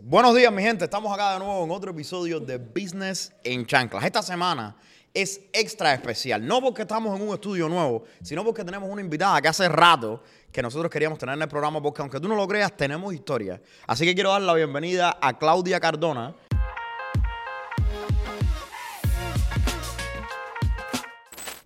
Buenos días, mi gente. Estamos acá de nuevo en otro episodio de Business en Chanclas. Esta semana es extra especial. No porque estamos en un estudio nuevo, sino porque tenemos una invitada que hace rato que nosotros queríamos tener en el programa, porque aunque tú no lo creas, tenemos historia. Así que quiero dar la bienvenida a Claudia Cardona.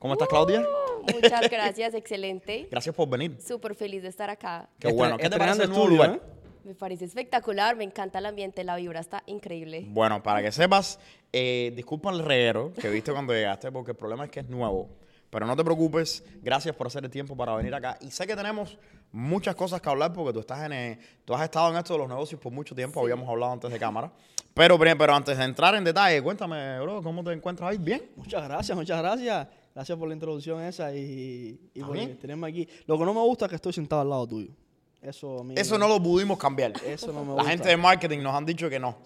¿Cómo estás, Claudia? Muchas gracias, excelente. Gracias por venir. Súper feliz de estar acá. Qué bueno. ¿Qué te parece el nuevo lugar? Me parece espectacular, me encanta el ambiente, la vibra está increíble. Bueno, para que sepas, eh, disculpa el reguero que viste cuando llegaste, porque el problema es que es nuevo. Pero no te preocupes, gracias por hacer el tiempo para venir acá. Y sé que tenemos muchas cosas que hablar porque tú estás en eh, tú has estado en esto de los negocios por mucho tiempo, habíamos hablado antes de cámara. Pero, pero pero antes de entrar en detalle, cuéntame, bro, ¿cómo te encuentras ahí? ¿Bien? Muchas gracias, muchas gracias. Gracias por la introducción esa y, y ¿Está por tenerme aquí. Lo que no me gusta es que estoy sentado al lado tuyo. Eso a mí. Eso no lo pudimos cambiar. Eso no me La gusta. gente de marketing nos han dicho que no.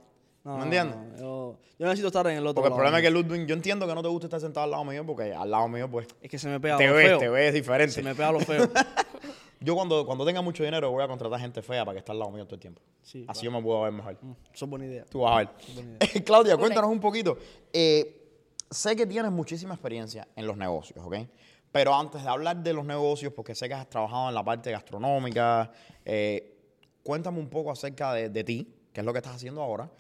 No, ¿Me entiendes? no, yo, yo necesito estar en el otro Porque el lado. problema es que Ludwig, yo entiendo que no te gusta estar sentado al lado mío, porque al lado mío, pues, Es que se me pega te lo ves, feo. te ves diferente. Se me pega lo feo. Yo cuando, cuando tenga mucho dinero voy a contratar gente fea para que esté al lado mío todo el tiempo. Sí, Así yo me puedo ver mejor. Mm, Eso es buena idea. Tú vas a ver. Claudia, cuéntanos un poquito. Eh, sé que tienes muchísima experiencia en los negocios, ¿ok? Pero antes de hablar de los negocios, porque sé que has trabajado en la parte gastronómica, eh, cuéntame un poco acerca de, de ti, qué es lo que estás haciendo ahora,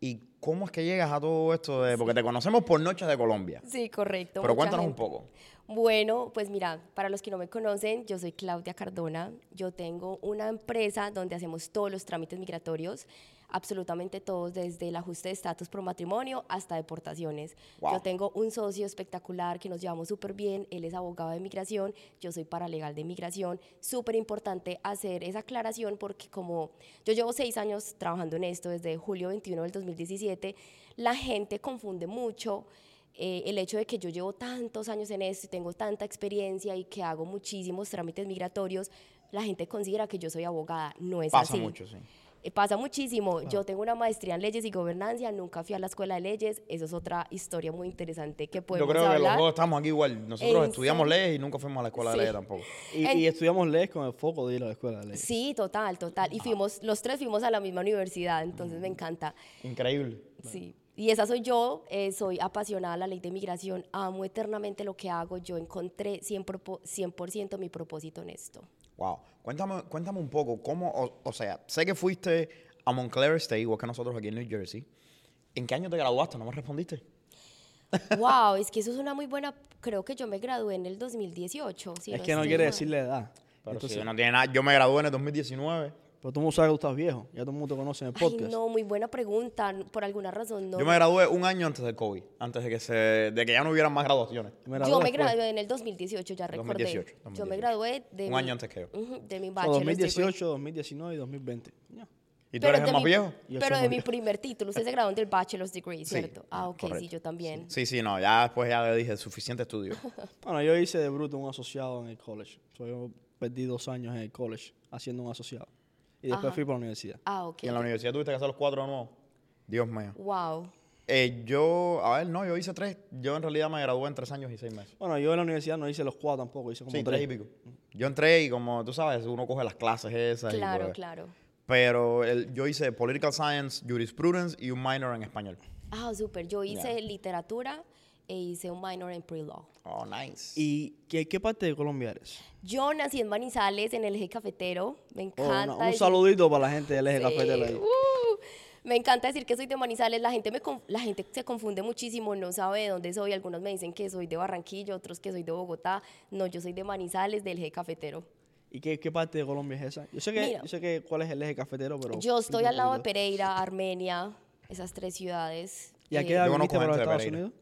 y cómo es que llegas a todo esto, de, porque te conocemos por Noches de Colombia. Sí, correcto. Pero cuéntanos un gente. poco. Bueno, pues mira, para los que no me conocen, yo soy Claudia Cardona. Yo tengo una empresa donde hacemos todos los trámites migratorios, absolutamente todos, desde el ajuste de estatus pro matrimonio hasta deportaciones. Wow. Yo tengo un socio espectacular que nos llevamos súper bien. Él es abogado de migración, yo soy paralegal de migración. Súper importante hacer esa aclaración porque como yo llevo seis años trabajando en esto desde julio 21 del 2017, la gente confunde mucho eh, el hecho de que yo llevo tantos años en esto y tengo tanta experiencia y que hago muchísimos trámites migratorios, la gente considera que yo soy abogada. No es Pasa así. mucho, sí. Eh, Pasa muchísimo. Yo tengo una maestría en leyes y gobernanza, nunca fui a la escuela de leyes. Eso es otra historia muy interesante que podemos Yo creo que los hablar. dos estamos aquí igual. Nosotros ¿En estudiamos serio? leyes y nunca fuimos a la escuela de Sí. leyes tampoco. Y, En- y estudiamos leyes con el foco de ir a la escuela de leyes. Sí, total, total. Y fuimos, los tres fuimos a la misma universidad, entonces me encanta. Increíble. Sí. Y esa soy yo, eh, soy apasionada de la ley de migración, amo eternamente lo que hago, yo encontré 100%, propo- 100 mi propósito en esto. Wow. Cuéntame, cuéntame un poco, cómo, o, o sea, sé que fuiste a Montclair State, igual que nosotros aquí en New Jersey. ¿En qué año te graduaste? ¿No me respondiste? wow, es que eso es una muy buena, creo que yo me gradué en el 2018. si es que no quiere mal. decir la edad. Pero Entonces, si no tiene nada, yo me gradué en el 2019. Pero tú no sabes que tú estás viejo. Ya todo el mundo te conoce en el Ay, podcast. no, muy buena pregunta, por alguna razón no. Yo me gradué un año antes del COVID, antes de que se, de que ya no hubieran más graduaciones. Me Yo me después. gradué en el 2018, ya recordé. 2018, Yo 2018. me gradué de Un mi- año antes que yo. Ujú, de mi O bachelor's degree. 2018, 2019 y 2020. Ya. ¿Y tú Pero eres el de más mi- viejo? Pero de mi primer título, usted se graduó del bachelor's degree, Sí, ¿cierto? ah, ok, correcto. sí, yo también. Sí, sí, no, ya después ya le dije, suficiente estudio. Bueno, yo hice de bruto un asociado en el college. So, yo perdí dos años en el college haciendo un asociado. Y después Ajá. fui para la universidad. Ah, ok. ¿Y en la universidad tuviste que hacer los cuatro de nuevo? Dios mío. Wow. Eh, yo, a ver, no, yo hice tres. Yo en realidad me gradué en tres años y seis meses. Bueno, yo en la universidad no hice los cuatro tampoco, hice como Sí, tres. tres y pico. Yo entré y como tú sabes, uno coge las clases esas. y Claro, pues- claro. Pero el- yo hice Political Science, Jurisprudence y un minor en español. Ah, súper. Yo hice literatura e hice un minor en pre-law. Oh, nice. ¿Y qué, qué parte de Colombia eres? Yo nací en Manizales, en el eje cafetero. Me Oh, encanta. no, un decir- saludito para la gente del eje Sí, cafetero ahí. uh, me encanta decir que soy de Manizales. La gente, me, la gente se confunde muchísimo, no sabe de dónde soy. Algunos me dicen que soy de Barranquilla, otros que soy de Bogotá. No, yo soy de Manizales, del eje cafetero. ¿Y qué, qué parte de Colombia es esa? Yo sé que, Mira. yo sé que cuál es el eje cafetero, pero... Yo estoy al lado de. Pereira, Armenia, esas tres ciudades. ¿Y a Eh, qué edad viniste para los Estados Pereira. Unidos?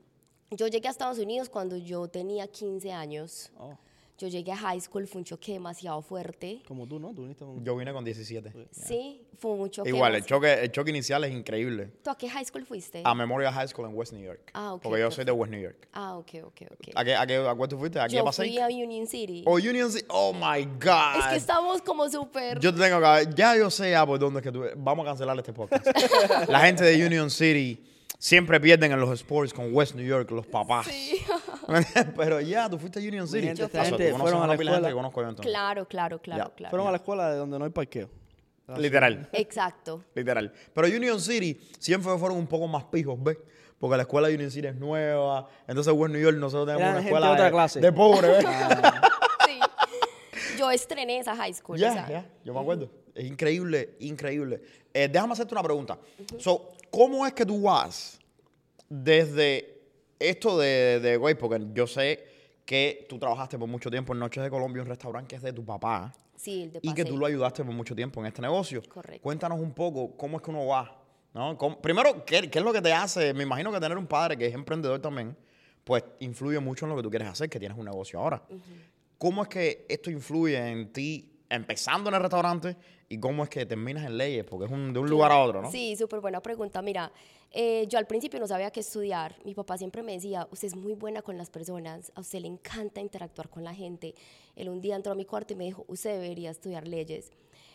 Yo llegué a Estados Unidos cuando yo tenía 15 años. Oh, Yo llegué a high school, fue un choque demasiado fuerte. como tú, ¿no? Tú viniste con... Yo vine con 17. Sí, fue un choque. Igual, el choque, el choque inicial es increíble. ¿Tú a qué high school fuiste? A Memorial High School en West New York. Ah, ok, Porque yo soy de West New York. Ah, ok, ok, ok. ¿A qué, a qué, a cuál tú fuiste? ¿Aquí a Yo Paseo? fui a Union City. Oh, Union City. Oh, my God. es que estamos como súper... Yo te tengo que... Ya yo sé ya por dónde es que tú... Vamos a cancelar este podcast. La gente de Union City siempre pierden en los sports con West New York, los papás. Sí. Pero ya, tú fuiste a Union City. gente, esta gente fueron a la de gente escuela. que conozco yo entonces. claro, claro, claro, claro. Fueron a la escuela de donde no hay parqueo. Literal. Exacto. Literal. Pero Union City siempre fueron un poco más pijos, ¿ves? Porque la escuela de Union City es nueva. Entonces, en New York nosotros tenemos una escuela de otra clase. de pobre, ¿ves? Sí. Yo estrené esa high school. Ya, ya, yo me acuerdo. Es increíble, increíble. Eh, déjame hacerte una pregunta. So, ¿Cómo es que tú vas desde esto de, de, güey, porque yo sé que tú trabajaste por mucho tiempo en Noches de Colombia, un restaurante que es de tu papá, Sí, el de y que tú lo ayudaste por mucho tiempo en este negocio. Correcto. Cuéntanos un poco cómo es que uno va, ¿no? ¿Cómo- primero, ¿qué, qué es lo que te hace? Me imagino que tener un padre que es emprendedor también, pues influye mucho en lo que tú quieres hacer, que tienes un negocio ahora. ¿Cómo es que esto influye en ti empezando en el restaurante y cómo es que terminas en leyes? Porque es un- de un lugar a otro, ¿no? Sí, súper buena pregunta. Mira, eh, yo al principio no sabía qué estudiar. Mi papá siempre me decía, usted es muy buena con las personas, a usted le encanta interactuar con la gente. Él un día entró a mi cuarto y me dijo, usted debería estudiar leyes.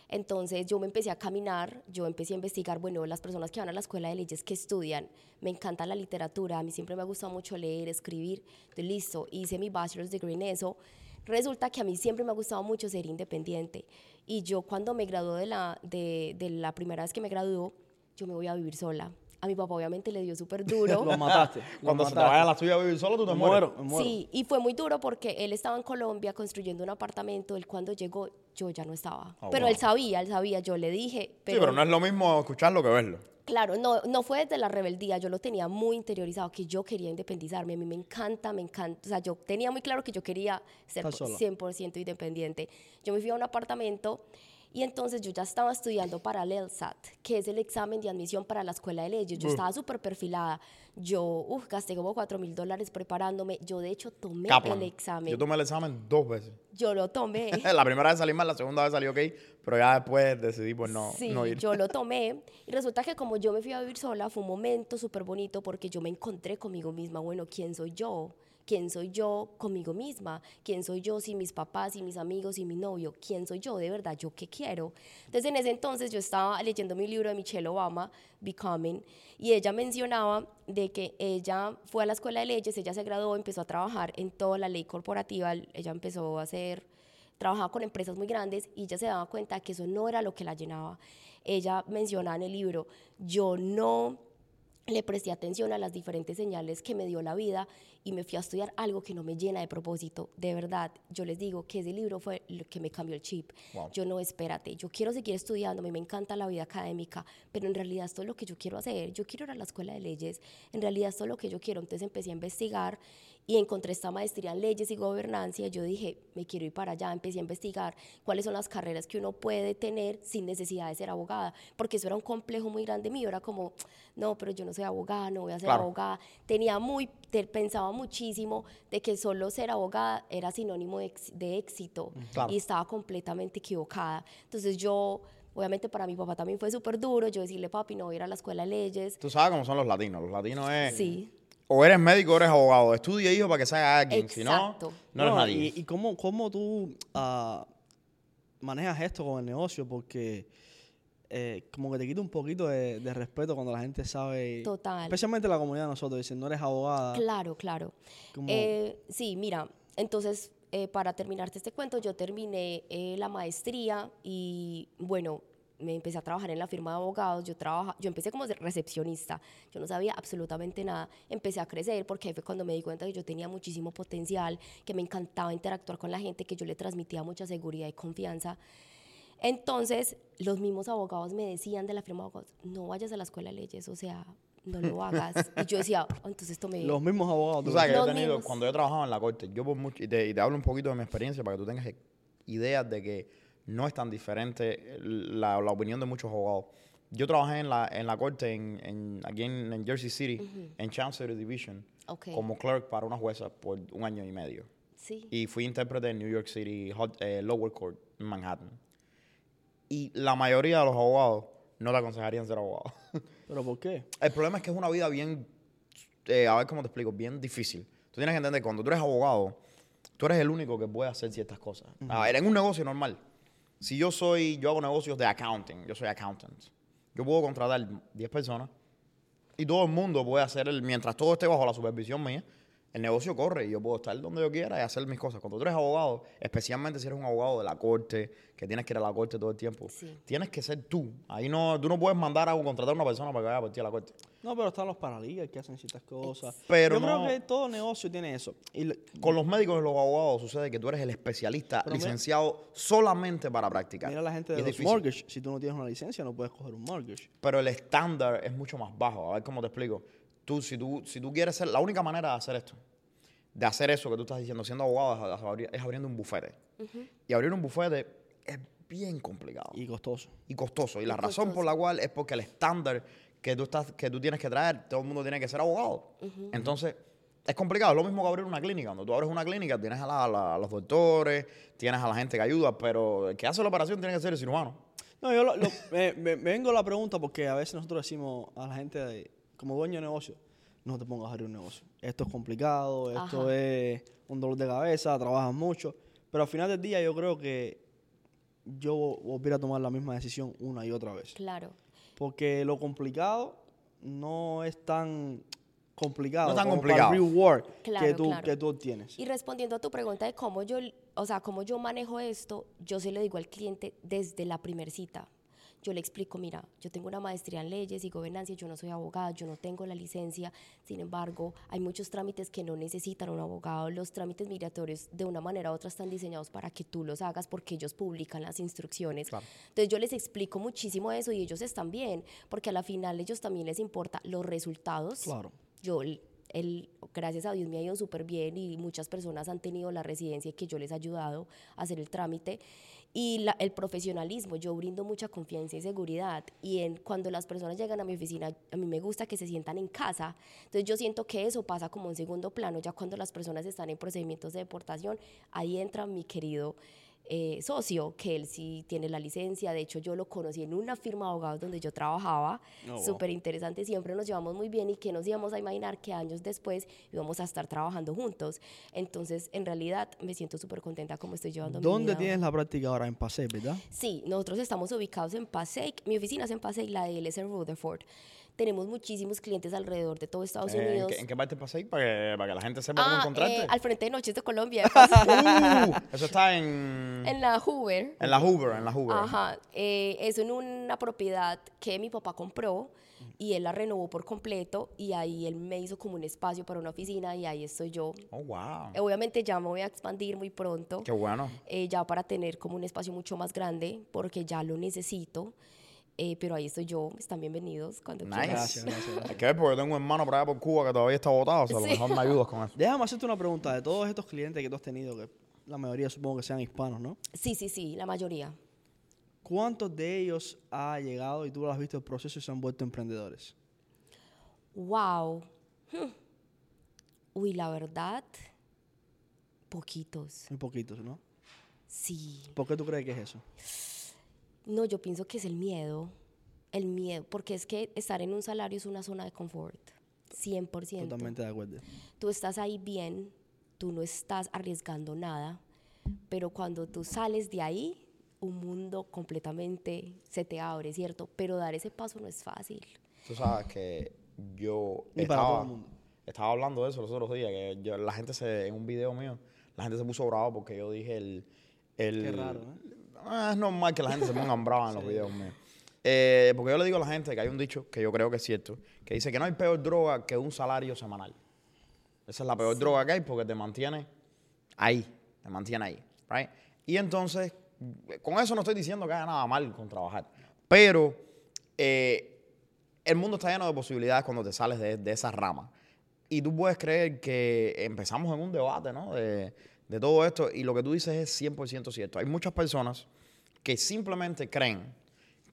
Entonces yo me empecé a caminar, yo empecé a investigar, bueno, las personas que van a la escuela de leyes, que estudian? Me encanta la literatura, a mí siempre me ha gustado mucho leer, escribir. Entonces, listo, hice mi bachelor's degree en eso. Resulta que a mí siempre me ha gustado mucho ser independiente. Y yo cuando me gradué de la, de, de la primera vez que me graduó, yo me voy a vivir sola. A mi papá obviamente le dio súper duro. Lo mataste. lo Cuando se te mataste. vaya a la tuya a vivir solo, tú te Me mueres. muero, me muero. Sí, y fue muy duro porque él estaba en Colombia construyendo un apartamento. Él cuando llegó, yo ya no estaba. Oh, pero wow. él sabía, él sabía. Yo le dije, pero, sí, pero no es lo mismo escucharlo que verlo. Claro, no, no fue desde la rebeldía. Yo lo tenía muy interiorizado que yo quería independizarme. A mí me encanta, me encanta. O sea, yo tenía muy claro que yo quería ser Estar sola. 100% independiente. Yo me fui a un apartamento. Y entonces yo ya estaba estudiando para el LSAT, que es el examen de admisión para la escuela de leyes. Yo estaba súper perfilada. Yo uf, gasté como 4 mil dólares preparándome. Yo de hecho tomé Kaplan. el examen. Yo tomé el examen dos veces. Yo lo tomé. la primera vez salí mal, la segunda vez salí ok, pero ya después decidí pues no, sí, no ir. yo lo tomé. Y resulta que como yo me fui a vivir sola, fue un momento súper bonito porque yo me encontré conmigo misma. Bueno, ¿quién soy yo? ¿Quién soy yo conmigo misma? ¿Quién soy yo sin mis papás, sin mis amigos, sin mi novio? ¿Quién soy yo de verdad? ¿Yo qué quiero? Entonces en ese entonces yo estaba leyendo mi libro de Michelle Obama, Becoming, y ella mencionaba de que ella fue a la escuela de leyes, ella se graduó, empezó a trabajar en toda la ley corporativa, ella empezó a hacer trabajaba con empresas muy grandes y ella se daba cuenta que eso no era lo que la llenaba. Ella menciona en el libro, yo no le presté atención a las diferentes señales que me dio la vida y me fui a estudiar algo que no me llena de propósito. De verdad, yo les digo que ese libro fue lo que me cambió el chip. Wow. Yo no, espérate, yo quiero seguir estudiando, a mí me encanta la vida académica, pero en realidad esto es lo que yo quiero hacer. Yo quiero ir a la escuela de leyes, en realidad esto es lo que yo quiero. Entonces empecé a investigar y encontré esta maestría en leyes y gobernanza. Yo dije, me quiero ir para allá. Empecé a investigar cuáles son las carreras que uno puede tener sin necesidad de ser abogada, porque eso era un complejo muy grande mío. Era como, no, pero yo no soy abogada, no voy a ser Claro. abogada. Tenía muy, pensaba muchísimo de que solo ser abogada era sinónimo de, de éxito Claro. y estaba completamente equivocada. Entonces yo, obviamente para mi papá también fue súper duro, yo decirle, papi, no voy a ir a la escuela de leyes. Tú sabes cómo son los latinos. Los latinos es. Sí. O eres médico o eres abogado. Estudia, hijo, para que sea alguien. Si no, Exacto. no eres nadie. Y, y cómo, cómo tú ah, manejas esto con el negocio, porque eh, como que te quita un poquito de, de respeto cuando la gente sabe, Total. especialmente la comunidad de nosotros, dicen, no eres abogada. Claro, claro. Como- Eh, sí, mira, entonces, eh, para terminarte este cuento, yo terminé eh, la maestría y, bueno, me empecé a trabajar en la firma de abogados. Yo, trabaja, yo empecé como recepcionista. Yo no sabía absolutamente nada. Empecé a crecer porque ahí fue cuando me di cuenta que yo tenía muchísimo potencial, que me encantaba interactuar con la gente, que yo le transmitía mucha seguridad y confianza. Entonces, los mismos abogados me decían de la firma de abogados, no vayas a la escuela de leyes, o sea, no lo hagas. Y yo decía, "Oh, entonces esto me... Los mismos abogados. Tú sabes que yo he tenido, mismos. cuando yo trabajaba en la corte, yo por mucho, y te, y te hablo un poquito de mi experiencia para que tú tengas ideas de que no es tan diferente la, la opinión de muchos abogados. Yo trabajé en la, en la corte en, en- aquí en, en Jersey City, en Chancery Division, Ok. como clerk para una jueza por un año y medio. Sí. Y fui intérprete en New York City, Hot- eh, Lower Court, en Manhattan. Y la mayoría de los abogados no te aconsejarían ser abogado. ¿Pero por qué? El problema es que es una vida bien, eh, a ver cómo te explico, bien difícil. Tú tienes que entender que cuando tú eres abogado, tú eres el único que puede hacer ciertas cosas. A ver, en un negocio normal, si yo soy, yo hago negocios de accounting, yo soy accountant, yo puedo contratar 10 personas y todo el mundo puede hacer, el, mientras todo esté bajo la supervisión mía, el negocio corre y yo puedo estar donde yo quiera y hacer mis cosas. Cuando tú eres abogado, especialmente si eres un abogado de la corte, que tienes que ir a la corte todo el tiempo, Sí. tienes que ser tú. Ahí no, tú no puedes mandar a contratar a una persona para que vaya por ti a la corte. No, pero están los paraligas que hacen ciertas cosas. Pero Yo no- creo que todo negocio tiene eso. Y Con los médicos y los abogados sucede que tú eres el especialista Pero mira- licenciado solamente para practicar. mira la gente de los difícil. mortgage. Si tú no tienes una licencia, no puedes coger un mortgage. Pero el estándar es mucho más bajo. A ver cómo te explico. Tú, si tú, si tú quieres ser, la única manera de hacer esto, de hacer eso que tú estás diciendo, siendo abogado, es abriendo un bufete. Y abrir un bufete es bien complicado Y costoso. y costoso. Y la Y razón por la cual es porque el estándar que tú, estás, que tú tienes que traer, todo el mundo tiene que ser abogado. Entonces, es complicado. Es lo mismo que abrir una clínica. Cuando tú abres una clínica, tienes a, la- a la- a los doctores, tienes a la gente que ayuda, pero el que hace la operación tiene que ser el cirujano. No, yo lo- lo- me, me- me vengo a la pregunta porque a veces nosotros decimos a la gente, de- como dueño de negocio, no te pongas a abrir un negocio. Esto es complicado, esto Ajá. es un dolor de cabeza, trabajas mucho. Pero al final del día yo creo que yo volviera a tomar la misma decisión una y otra vez. Claro. Porque lo complicado no es tan complicado. No tan como complicado. Para el reward Claro, que, tú, claro. que tú obtienes. Y respondiendo a tu pregunta de cómo yo, o sea, cómo yo manejo esto, yo se lo digo al cliente desde la primer cita. Yo le explico, mira, yo tengo una maestría en leyes y gobernanza, yo no soy abogada, yo no tengo la licencia, sin embargo, hay muchos trámites que no necesitan un abogado, los trámites migratorios de una manera u otra están diseñados para que tú los hagas porque ellos publican las instrucciones. Claro. Entonces yo les explico muchísimo eso y ellos están bien, porque a la final ellos también les importa los resultados Claro. yo, el, gracias a Dios me ha ido súper bien y muchas personas han tenido la residencia y que yo les he ayudado a hacer el trámite. Y la- el profesionalismo, yo brindo mucha confianza y seguridad. Y en, cuando las personas llegan a mi oficina, a mí me gusta que se sientan en casa. Entonces yo siento que eso pasa como en segundo plano, ya cuando las personas están en procedimientos de deportación, ahí entra mi querido eh, socio, que él sí tiene la licencia. De hecho, yo lo conocí en una firma de abogados donde yo trabajaba. Oh, wow. Súper interesante, siempre nos llevamos muy bien y que nos íbamos a imaginar que años después íbamos a estar trabajando juntos. Entonces, en realidad, me siento súper contenta como estoy llevando mi ¿Dónde vida. tienes la práctica ahora? En Paseo, ¿verdad? Sí, nosotros estamos ubicados en Passaic. Mi oficina es en Passaic, la de él es en Rutherford. Tenemos muchísimos clientes alrededor de todo Estados Eh, ¿en, Unidos. qué, en qué parte pasé para que, para que la gente sepa cómo Ah, encontrarte? eh, al frente de Noches de Colombia, Uh, eso está en, en la Hoover. en la Hoover, en la Hoover. Ajá, eh, es en una propiedad que mi papá compró y él la renovó por completo y ahí él me hizo como un espacio para una oficina y ahí estoy yo. Oh, wow. Eh, Obviamente ya me voy a expandir muy pronto, Qué bueno. eh, ya para tener como un espacio mucho más grande porque ya lo necesito, eh, pero ahí estoy yo, están bienvenidos cuando Nice. quieran. Gracias, gracias, gracias. Hay que ver porque tengo un hermano por allá por Cuba que todavía está botado, o sea, a lo mejor me ayudas con eso. Déjame hacerte una pregunta. De todos estos clientes que tú has tenido, que la mayoría supongo que sean hispanos, ¿no? Sí, sí, sí, la mayoría. ¿Cuántos de ellos ha llegado y tú lo has visto el proceso y se han vuelto emprendedores? Wow. Hmm. Uy, la verdad, poquitos. Muy poquitos, ¿no? Sí. ¿Por qué tú crees que es eso? No, yo pienso que es el miedo. El miedo, porque es que estar en un salario es una zona de confort. 100%. Totalmente de acuerdo. Tú estás ahí bien, tú no estás arriesgando nada, pero cuando tú sales de ahí, un mundo completamente se te abre, ¿cierto? Pero dar ese paso no es fácil. Tú sabes que yo estaba, estaba hablando de eso los otros días, que yo- la gente se, en un video mío, la gente se puso bravo porque yo dije el... el Qué raro, ¿eh? Ah, es normal que la gente se ponga brava en los videos míos. Eh, porque yo le digo a la gente que hay un dicho que yo creo que es cierto, que dice que no hay peor droga que un salario semanal. Esa es la peor droga que hay porque te mantiene ahí, te mantiene ahí, right? Y entonces, con eso no estoy diciendo que haya nada mal con trabajar, pero eh, el mundo está lleno de posibilidades cuando te sales de, de esa rama. Y tú puedes creer que empezamos en un debate, ¿no? De, de todo esto, y lo que tú dices es 100% cierto. Hay muchas personas que simplemente creen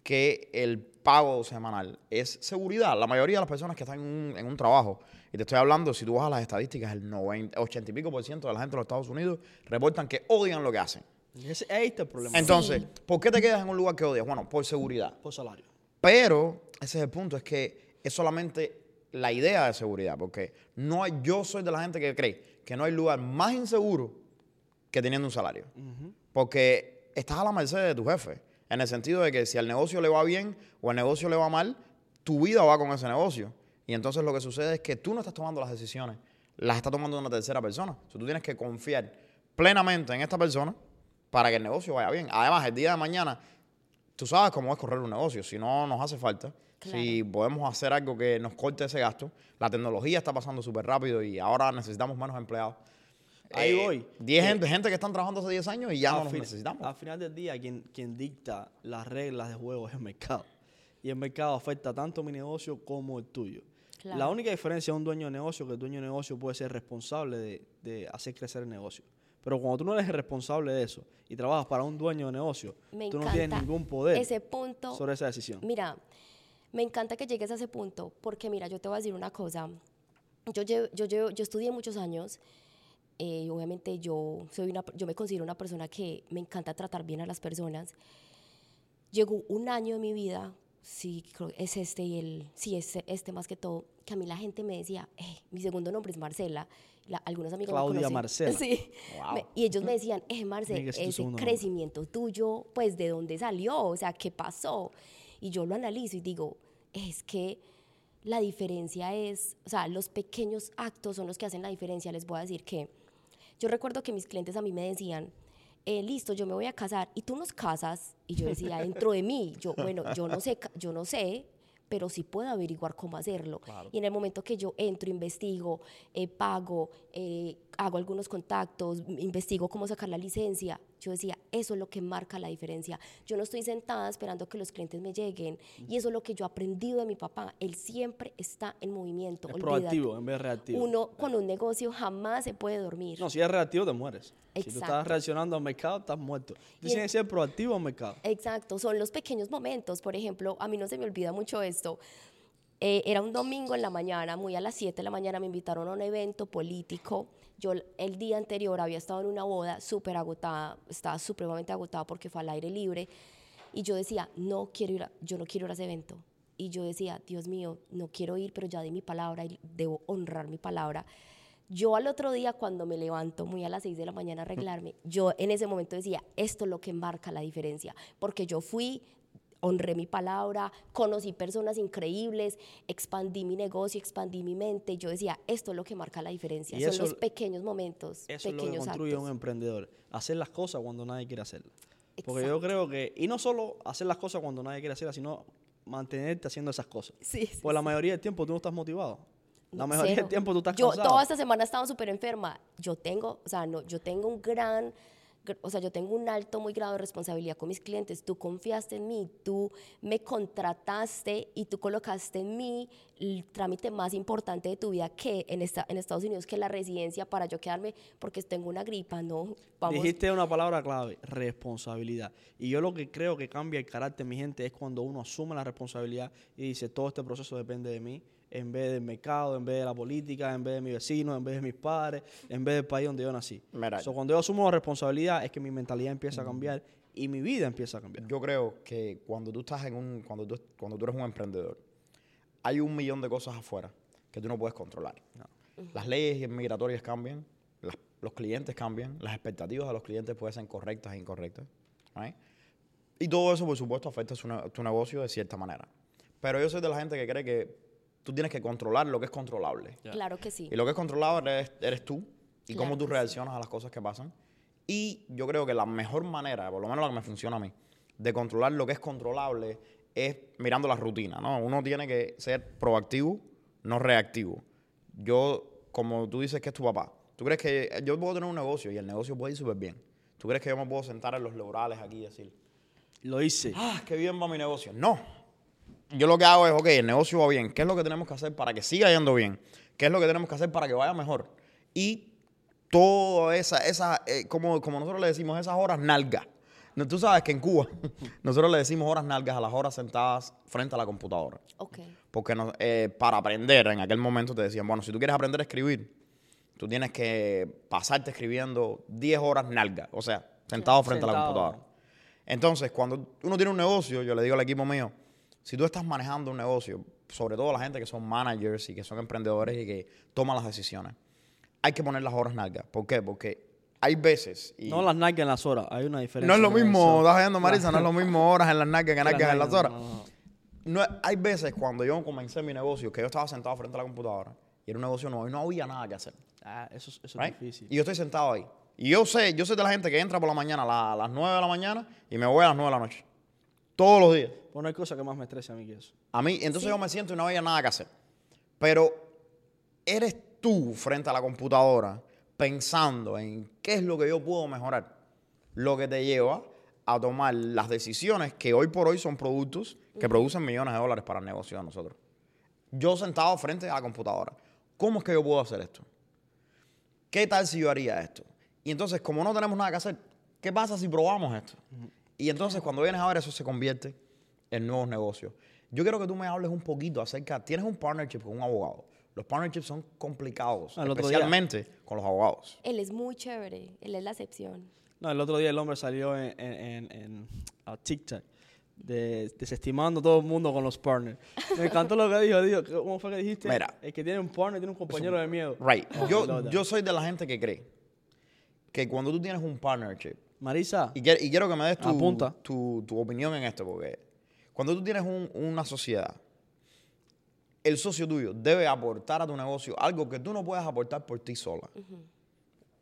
que el pago semanal es seguridad. La mayoría de las personas que están en un, en un trabajo, y te estoy hablando, si tú vas a las estadísticas, el 90, 80 y pico por ciento de la gente de los Estados Unidos reportan que odian lo que hacen. Ese- ahí está el problema. Entonces, ¿por qué te quedas en un lugar que odias? Bueno, por seguridad. por salario. Pero ese es el punto, es que es solamente la idea de seguridad, porque no hay, yo soy de la gente que cree que no hay lugar más inseguro que teniendo un salario. Porque estás a la merced de tu jefe, en el sentido de que si al negocio le va bien o al negocio le va mal, tu vida va con ese negocio. Y entonces lo que sucede es que tú no estás tomando las decisiones. las está tomando una tercera persona. O sea, tú tienes que confiar plenamente en esta persona para que el negocio vaya bien. Además, el día de mañana, tú sabes cómo es correr un negocio. Si no nos hace falta, si podemos hacer algo que nos corte ese gasto, la tecnología está pasando súper rápido y ahora necesitamos menos empleados. Ahí Eh, voy. 10 gente, gente que están trabajando hace 10 años y ya no necesitamos. Al final del día, quien, quien dicta las reglas de juego es el mercado. Y el mercado afecta tanto mi negocio como el tuyo. Claro. La única diferencia de un dueño de negocio es que el dueño de negocio puede ser responsable de, de hacer crecer el negocio. Pero cuando tú no eres responsable de eso y trabajas para un dueño de negocio, Me tú no tienes ningún poder ese punto. sobre esa decisión. Mira, me encanta que llegues a ese punto, porque mira, yo te voy a decir una cosa. Yo, llevo- yo, llevo- yo estudié muchos años eh, obviamente yo, soy una, yo me considero una persona que me encanta tratar bien a las personas. Llegó un año de mi vida, sí, creo es este y el, sí, es este más que todo, que a mí la gente me decía, "Eh, mi segundo nombre es Marcela. La- algunos amigos me Claudia conocen. Marcela. Sí. Wow. Me- y ellos me decían, eh, Marce, Tiene que ser tu ese segundo nombre". crecimiento tuyo, pues, ¿de dónde salió? O sea, ¿qué pasó? Y yo lo analizo y digo, es que la diferencia es, o sea, los pequeños actos son los que hacen la diferencia. Les voy a decir que yo recuerdo que mis clientes a mí me decían, eh, listo, yo me voy a casar y tú nos casas. Y yo decía, dentro de mí, yo, bueno, yo no sé, yo no sé, pero sí puedo averiguar cómo hacerlo. Y en el momento que yo entro, investigo, eh, pago, eh, hago algunos contactos, investigo cómo sacar la licencia, yo decía, eso es lo que marca la diferencia. Yo no estoy sentada esperando que los clientes me lleguen. Y eso es lo que yo he aprendido de mi papá. Él siempre está en movimiento. Es olvídate. proactivo en vez de reactivo. Uno con un negocio jamás se puede dormir. No, si eres reactivo te mueres. Si tú estás Exacto. reaccionando al mercado, estás muerto. Tienes que ser proactivo al mercado. Exacto, son los pequeños momentos. Por ejemplo, a mí no se me olvida mucho esto. Eh, era un domingo en la mañana, muy a las 7 de la mañana, me invitaron a un evento político. Yo el- día anterior había estado en una boda súper agotada, estaba supremamente agotada porque fue al aire libre. Y yo decía, no quiero ir, a- yo no quiero ir a ese evento. Y yo decía, Dios mío, no quiero ir, pero ya di mi palabra y debo honrar mi palabra. Yo al otro día, cuando me levanto muy a las 6 de la mañana a arreglarme, yo en ese momento decía, esto es lo que marca la diferencia, porque yo fui, honré mi palabra, conocí personas increíbles, expandí mi negocio, expandí mi mente, yo decía, esto es lo que marca la diferencia, Y son eso- los pequeños momentos, Eso es lo que construye actos. un emprendedor. Hacer las cosas cuando nadie quiere hacerlas. Porque Exacto. yo creo que, y no solo hacer las cosas cuando nadie quiere hacerlas, sino mantenerte haciendo esas cosas. Sí, sí, Pues la mayoría del tiempo tú no estás motivado. La mayoría cero. del tiempo tú estás yo cansado. toda esta semana estaba súper enferma. Yo tengo, o sea, no, yo tengo un gran, gr- o sea, yo tengo un alto muy grado de responsabilidad con mis clientes. Tú confiaste en mí, tú me contrataste y tú colocaste en mí el trámite más importante de tu vida que en, esta, en Estados Unidos, que la residencia para yo quedarme porque tengo una gripa, no. Vamos. Dijiste una palabra clave, responsabilidad. Y yo lo que creo que cambia el carácter, mi gente, es cuando uno asume la responsabilidad y dice, todo este proceso depende de mí, en vez del mercado, en vez de la política, en vez de mi vecino, en vez de mis padres, en vez del país donde yo nací. So, cuando yo asumo la responsabilidad es que mi mentalidad empieza a cambiar y mi vida empieza a cambiar. Yo creo que cuando tú estás en un, cuando tú, cuando tú eres un emprendedor, hay un millón de cosas afuera que tú no puedes controlar. Las leyes migratorias cambian, las- los clientes cambian, las expectativas de los clientes pueden ser correctas e incorrectas. right? Y todo eso, por supuesto, afecta su ne- tu negocio de cierta manera. Pero yo soy de la gente que cree que tú tienes que controlar lo que es controlable. Claro que sí. Y lo que es controlable eres, eres tú y Claro cómo tú sí. reaccionas a las cosas que pasan. Y yo creo que la mejor manera, por lo menos la que me funciona a mí, de controlar lo que es controlable es mirando la rutina, ¿no? Uno tiene que ser proactivo, no reactivo. Yo, como tú dices que es tu papá, ¿tú crees que yo puedo tener un negocio y el negocio puede ir súper bien? ¿Tú crees que yo me puedo sentar en los laurales aquí y decir, Lo hice. ah, qué bien va mi negocio? No. Yo lo que hago es, ok, el negocio va bien. ¿Qué es lo que tenemos que hacer para que siga yendo bien? ¿Qué es lo que tenemos que hacer para que vaya mejor? Y toda esa, esa eh, como, como nosotros le decimos, esas horas nalgas. No, tú sabes que en Cuba nosotros le decimos horas nalgas a las horas sentadas frente a la computadora. Ok. Porque no- eh, para aprender, en aquel momento te decían, bueno, si tú quieres aprender a escribir, tú tienes que pasarte escribiendo 10 horas nalgas, o sea, sentado frente a la computadora. Entonces, cuando uno tiene un negocio, yo le digo al equipo mío, si tú estás manejando un negocio, sobre todo la gente que son managers y que son emprendedores y que toman las decisiones, hay que poner las horas nalgas. ¿Por qué? Porque hay veces... Y No las nalgas en las horas, hay una diferencia. no es lo mismo, estás viendo Marisa, no es lo mismo horas en las nalgas que nalgas en las horas. no, no, no. No, hay veces cuando yo comencé mi negocio que yo estaba sentado frente a la computadora y era un negocio nuevo y no había nada que hacer. Ah, eso, es- eso right? es difícil. Y yo estoy sentado ahí. Y yo sé, yo soy de la gente que entra por la mañana a, la- a las 9 de la mañana y me voy a las 9 de la noche. Todos los días. Pues no hay cosa que más me estrese a mí que eso. A mí, entonces Sí. yo me siento y no había nada que hacer. Pero eres tú frente a la computadora pensando en qué es lo que yo puedo mejorar. Lo que te lleva a tomar las decisiones que hoy por hoy son productos que producen millones de dólares para el negocio de nosotros. Yo sentado frente a la computadora. ¿Cómo es que yo puedo hacer esto? ¿Qué tal si yo haría esto? Y entonces, como no tenemos nada que hacer, ¿qué pasa si probamos esto? Y entonces, cuando vienes a ver, eso se convierte en nuevos negocios. Yo quiero que tú me hables un poquito acerca. Tienes un partnership con un abogado. Los partnerships son complicados, el otro día. especialmente con los abogados. Él es muy chévere, él es la excepción. No, el otro día el hombre salió en, en, en, en- a TikTok de- desestimando a todo el mundo con los partners. Me encantó lo que dijo. dijo ¿Cómo fue que dijiste? Mira. El que tiene un partner tiene un compañero de miedo. Right. Oh, yo, yo soy de la gente que cree que cuando tú tienes un partnership, Marisa, y, quiero- y quiero que me des tu, Apunta. tu, tu opinión en esto, porque cuando tú tienes un- una sociedad, el socio tuyo debe aportar a tu negocio algo que tú no puedes aportar por ti sola.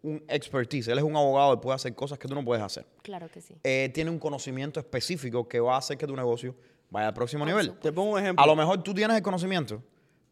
Un expertise. Él es un abogado y puede hacer cosas que tú no puedes hacer. Claro que sí. Eh, tiene un conocimiento específico que va a hacer que tu negocio vaya al próximo nivel. te pongo un ejemplo. A lo mejor tú tienes el conocimiento,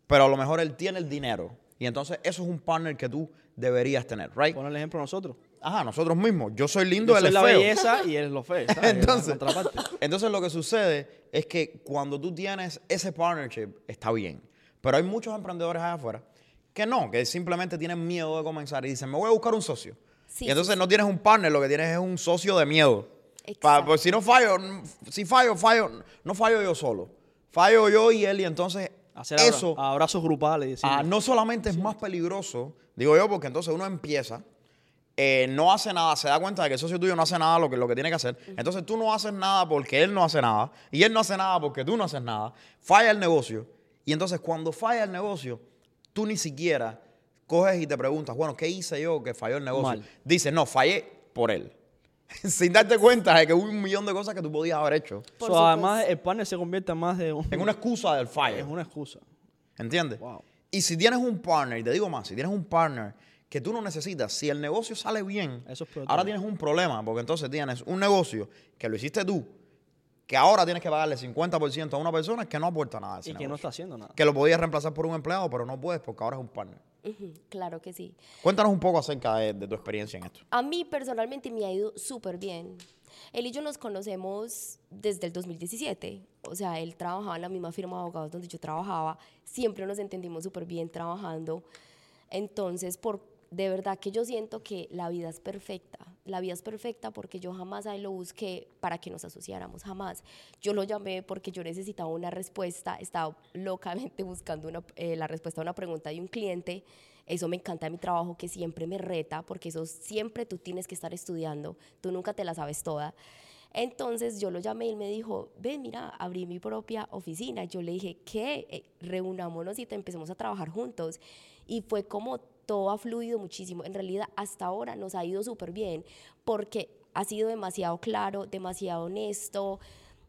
pero a lo mejor él tiene el dinero. Y entonces eso es un partner que tú deberías tener, right? Pon el ejemplo nosotros. Ajá, nosotros mismos. Yo soy lindo, Yo él soy es la feo. belleza y él es lo feo. ¿sabes? Entonces, entonces lo que sucede es que cuando tú tienes ese partnership, está bien. Pero hay muchos emprendedores allá afuera que no, que simplemente tienen miedo de comenzar y dicen, me voy a buscar un socio. Sí, y entonces sí, no tienes un partner, lo que tienes es un socio de miedo. Pa- Exacto. pues si no fallo, si fallo, fallo, no fallo yo solo. Fallo yo y él y entonces Hacer abra- eso abrazos grupales ah, no solamente es más peligroso, digo yo, porque entonces uno empieza, eh, no hace nada, se da cuenta de que el socio tuyo no hace nada lo que, lo que tiene que hacer. Entonces tú no haces nada porque él no hace nada. Y él no hace nada porque tú no haces nada. Falla el negocio. Y entonces cuando falla el negocio, tú ni siquiera coges y te preguntas, bueno, ¿qué hice yo que falló el negocio? Mal. Dices, no, fallé por él. Sin darte cuenta de que hubo un millón de cosas que tú podías haber hecho. Por So, además, el partner se convierte en más de un. En una excusa del Es fallo. una excusa. ¿Entiendes? Wow. Y si tienes un partner, y te digo más, si tienes un partner que tú no necesitas, si el negocio sale bien, Eso es ahora tienes un problema, porque entonces tienes un negocio que lo hiciste tú, que ahora tienes que pagarle 50% a una persona que no aporta nada a ese Y que no negocio. está haciendo nada. Que lo podías reemplazar por un empleado, pero no puedes porque ahora es un partner. Claro que sí. Cuéntanos un poco acerca de, de tu experiencia en esto. A mí personalmente me ha ido súper bien. Él y yo nos conocemos desde el 2017. O sea, él trabajaba en la misma firma de abogados donde yo trabajaba. Siempre nos entendimos súper bien trabajando. Entonces, por, de verdad que yo siento que la vida es perfecta. La vida es perfecta porque yo jamás ahí lo busqué para que nos asociáramos, jamás. Yo lo llamé porque yo necesitaba una respuesta, estaba locamente buscando una, eh, la respuesta a una pregunta de un cliente. Eso me encanta de mi trabajo, que siempre me reta, porque eso siempre tú tienes que estar estudiando, tú nunca te la sabes toda. Entonces yo lo llamé y él me dijo, ven, mira, abrí mi propia oficina. Yo le dije, ¿qué? Eh, reunámonos y te empecemos a trabajar juntos. Y fue como todo ha fluido muchísimo. En realidad, hasta ahora nos ha ido súper bien, porque ha sido demasiado claro, demasiado honesto,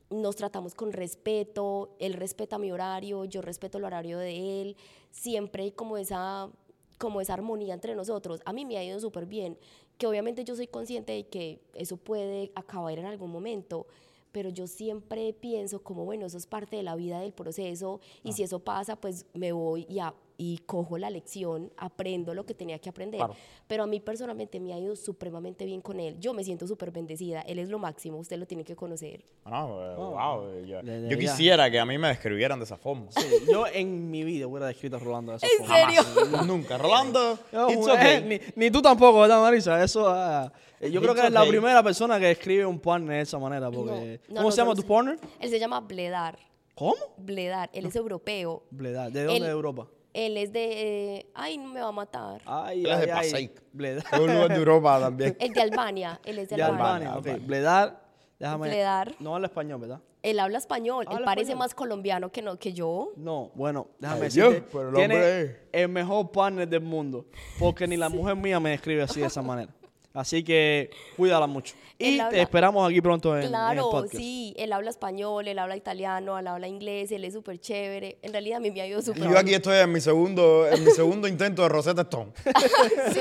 nos tratamos con respeto, él respeta mi horario, yo respeto el horario de él, siempre hay como esa, como esa armonía entre nosotros. A mí me ha ido súper bien, que obviamente yo soy consciente de que eso puede acabar en algún momento, pero yo siempre pienso como, bueno, eso es parte de la vida del proceso y si eso pasa, pues me voy y, a- y cojo la lección, aprendo lo que tenía que aprender. Claro. Pero a mí personalmente me ha ido supremamente bien con él. Yo me siento súper bendecida. Él es lo máximo, usted lo tiene que conocer. No, eh, wow, eh, yo, De- de yo verdad. quisiera que a mí me describieran de esa forma. Sí, yo en mi vida hubiera descrito a Rolando de esa ¿En forma. serio? Nunca. Rolando, Yo, it's eh, okay. ni, ni tú tampoco, ¿verdad, Marisa? Eso, ah, eh, yo creo que es la okay. primera persona que escribe un partner de esa manera. Porque, No, no, ¿Cómo no, se llama tu partner? Él se llama Bledar. ¿Cómo? Bledar. Él es europeo. Bledar. ¿De dónde Él- de Europa? Él es de... eh, ay, no me va a matar. Ay, Él es de. Pasaic. Bledar. Es un lugar de Europa también. Es de Albania. Él es de, De Albania. Albania. Bledar, déjame. Bledar. No habla español, ¿verdad? Él habla español. Él Habla parece español. más colombiano que, no, que yo. No, bueno, déjame Ay, decirte. Dios, pero el tiene hombre- el mejor partner del mundo. Porque ni la mujer mía me describe así de esa manera. Así que cuídala mucho. Y habla- te esperamos aquí pronto en, en el Claro, podcast. sí, él habla español, él habla italiano, él habla inglés, él es súper chévere. En realidad a mí me ha ido Y súper yo aquí estoy en mi segundo, en mi segundo intento de Rosetta Stone. Sí,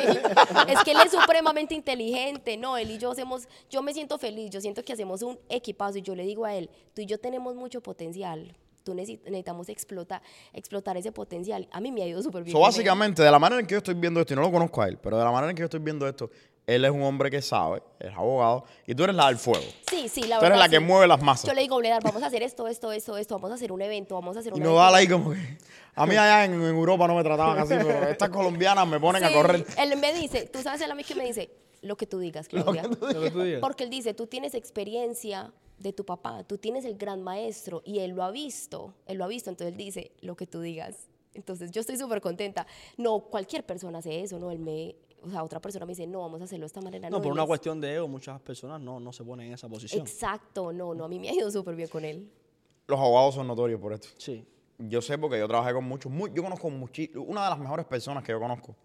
es que él es supremamente inteligente, ¿no? Él y yo hacemos, yo me siento feliz, yo siento que hacemos un equipazo y yo le digo a él, tú y yo tenemos mucho potencial, tú necesi- necesitamos explotar, explotar ese potencial. A mí me ha ido súper bien. So, básicamente, de la manera en que yo estoy viendo esto, y no lo conozco a él, pero de la manera en que yo estoy viendo esto, él es un hombre que sabe, es abogado, y tú eres la del fuego. Sí, sí, la Tú eres verdad. la que sí. mueve las masas. Yo le digo, Bledar, vamos a hacer esto, esto, esto, esto, vamos a hacer un evento, vamos a hacer Y un no da ahí como que. A mí allá en, en Europa no me trataban así, pero estas colombianas me ponen a Sí, correr. Él me dice, tú sabes él a mí que me dice, lo que tú digas, Claudia. Lo que tú digas. Porque él dice, tú tienes experiencia de tu papá, tú tienes el gran maestro y él lo ha visto, él lo ha visto, entonces él dice, lo que tú digas. Entonces yo estoy súper contenta. No, cualquier persona hace eso, ¿no? Él me, o sea, otra persona me dice, no, vamos a hacerlo de esta manera. No, por una es- cuestión de ego, muchas personas no, no se ponen en esa posición. Exacto, no, no, a mí me ha ido súper bien con él. Los abogados son notorios por esto. Sí. Yo sé porque yo trabajé con muchos. muy- yo conozco muchi- Una de las mejores personas que yo conozco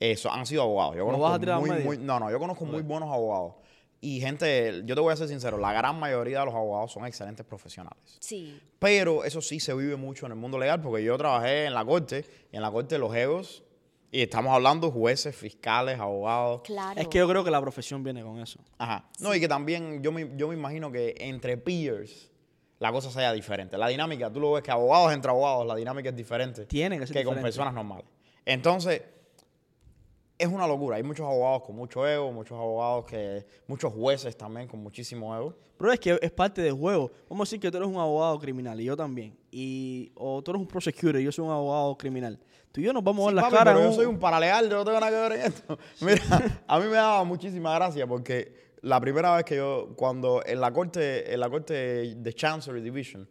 eso, han sido abogados. Yo ¿Lo conozco vas a tirar muy- no, no, yo conozco muy buenos abogados. Y gente, yo te voy a ser sincero, la gran mayoría de los abogados son excelentes profesionales. Sí, Pero eso sí se vive mucho en el mundo legal, porque yo trabajé en la corte, y en la corte los egos, y estamos hablando jueces, fiscales, abogados. claro. Es que yo creo que la profesión viene con eso. Ajá. No, y que también yo me, yo me imagino que entre peers la cosa sea diferente. La dinámica, tú lo ves que abogados entre abogados, la dinámica es diferente Tiene que ser con diferente. personas normales. Entonces, es una locura. Hay muchos abogados con mucho ego, muchos abogados que, muchos jueces también con muchísimo ego. Pero es que es parte del juego. Vamos a decir que tú eres un abogado criminal y yo también. Y, o tú eres un prosecutor y yo soy un abogado criminal. Tú y yo nos vamos a ver las Papi, caras. pero yo soy un paralegal, yo no tengo nada que ver en esto. Mira, a mí me daba muchísima gracia porque la primera vez que yo, cuando en la corte, en la corte de Chancery Division,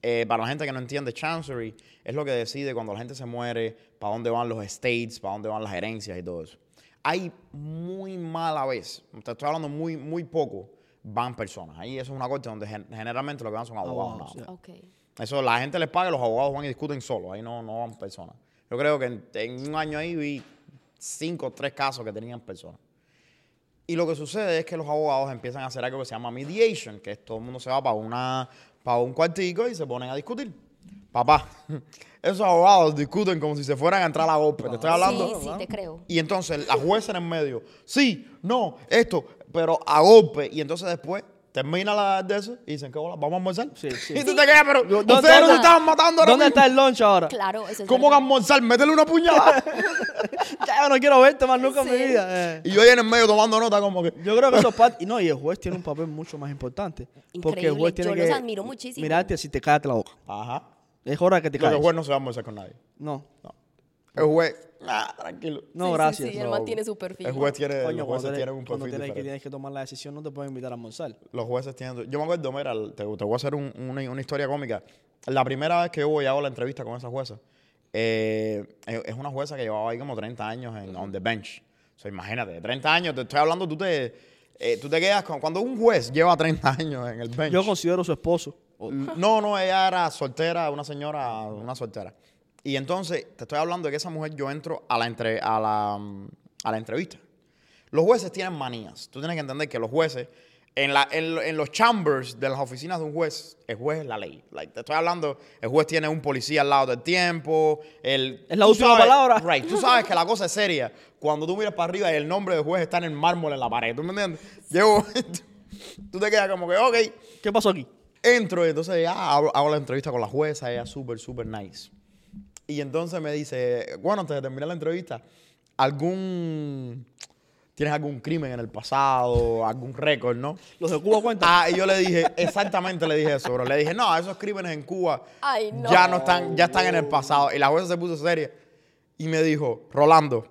eh, para la gente que no entiende, Chancery es lo que decide cuando la gente se muere, para dónde van los estates, para dónde van las herencias y todo eso. Hay muy mala vez, te estoy hablando muy, muy poco, van personas. Ahí eso es una corte donde gen- generalmente lo que van son abogados. Nada. Eso la gente les paga y los abogados van y discuten solos. Ahí no, no van personas. Yo creo que en, en un año ahí vi cinco o tres casos que tenían personas. Y lo que sucede es que los abogados empiezan a hacer algo que se llama mediation, que es todo el mundo se va para, una, para un cuartico y se ponen a discutir. Papá, esos abogados discuten como si se fueran a entrar a golpe. Te estoy hablando. Sí, sí, te creo. Y entonces la jueza en el medio, sí, no, esto, pero a golpe. Y entonces después termina la de eso y dicen que hola, vamos a almorzar. Sí, sí. Y tú te quedas, pero ¿Dónde- ustedes no dónde- se estaban matando ahora ¿Dónde mismo? está el lunch ahora? Claro, eso es ¿Cómo que almorzar? Métele una puñalada. Ya yo no quiero verte más nunca en mi vida. eh. y yo ahí en el medio tomando nota como que... Yo creo que eso es parte. Y no, y el juez tiene un papel mucho más importante. Porque el Increíble, juez tiene yo que los admiro muchísimo. mirarte si te cállate la boca. Ajá. Es hora que te Lo que el calles. juez no se va a almorzar con nadie. No. El juez, ah, tranquilo. No, Sí, sí, gracias. Sí, el No, man tiene su perfil. El juez tiene, Coño, los cuando, jueces tienes, tienen un cuando perfil tienes que, diferente. tienes que tomar la decisión, no te pueden invitar a almorzar. Los jueces tienen... Yo me acuerdo, mira, te, te voy a hacer un- una, una historia cómica. La primera vez que yo voy a hago la entrevista con esa jueza, eh, es es una jueza que llevaba ahí como 30 años en on the bench. O sea, imagínate, 30 años, te estoy hablando, tú te, eh, tú te quedas con... Cuando un juez lleva 30 años en el bench... Yo considero su esposo. No, no, ella era soltera, una señora, una soltera. Y entonces, te estoy hablando de que esa mujer, yo entro a la, entre, a la, mm, a la entrevista. Los jueces tienen manías. Tú tienes que entender que los jueces, en, la, en, en los chambers de las oficinas de un juez, el juez es la ley. Like, te estoy hablando, el juez tiene un policía al lado del tiempo. El, Es la última sabes- palabra. Right, tú sabes que la cosa es seria. Cuando tú miras para arriba y el nombre del juez está en el mármol en la pared. ¿Tú me entiendes? Llevo, tú te quedas como que, ok, ¿Qué pasó aquí? Entro y entonces ya hago, hago la entrevista con la jueza, ella es súper, súper nice. Y entonces me dice, bueno, antes de terminar la entrevista, ¿algún... ¿Tienes algún crimen en el pasado, algún récord, no? Los de Cuba cuentan. Ah, y yo le dije, exactamente le dije eso, bro. Le dije, no, esos crímenes en Cuba Ay, no. ya no están, ya están en el pasado. Y la jueza se puso seria y me dijo, Rolando,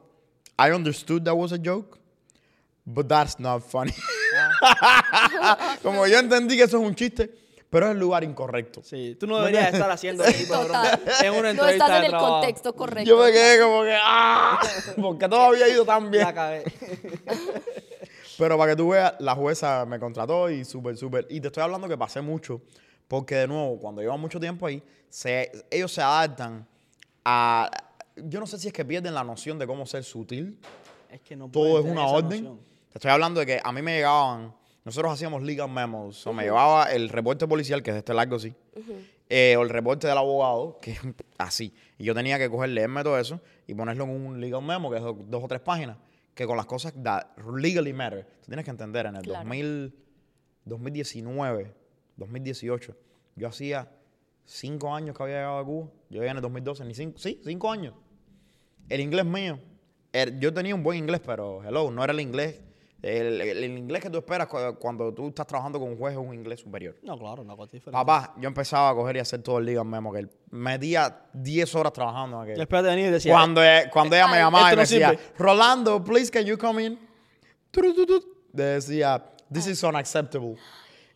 I understood that was a joke, but that's not funny. Como yo entendí que eso es un chiste, pero es el lugar incorrecto. Sí, tú no deberías estar haciendo ese tipo de bromas Total. en una No entrevista estás en el trabajo. contexto correcto. Yo me quedé como que, ¡ah! Porque todo había ido tan bien. La cagué. Pero para que tú veas, la jueza me contrató y súper, súper. Y te estoy hablando que pasé mucho, porque de nuevo, cuando llevan mucho tiempo ahí, se, ellos se adaptan a. Yo no sé si es que pierden la noción de cómo ser sutil. Es que no Todo es una orden. noción. Te estoy hablando de que a mí me llegaban, nosotros hacíamos legal memos, o me llevaba el reporte policial, que es este largo así, eh, o el reporte del abogado, que es así. Y yo tenía que coger, leerme todo eso y ponerlo en un legal memo, que es do- dos o tres páginas, que con las cosas that legally matter. Tú tienes que entender, en el Claro. 2000, 2019, 2018, yo hacía cinco años que había llegado a Cuba. Yo llegué en el 2012, ni cinco, sí, cinco años. El inglés mío, er- yo tenía un buen inglés, pero hello, no era el inglés. El, el- el inglés que tú esperas cu- cuando tú estás trabajando con un juez es un inglés superior. No, claro, una cosa diferente. Papá, yo empezaba a coger y hacer todo el legal memo que él metía 10 horas trabajando en aquello. Después de venir decía, Cuando, eh, cuando ella me llamaba y me no decía. Rolando, please can you come in? Decía, this is unacceptable.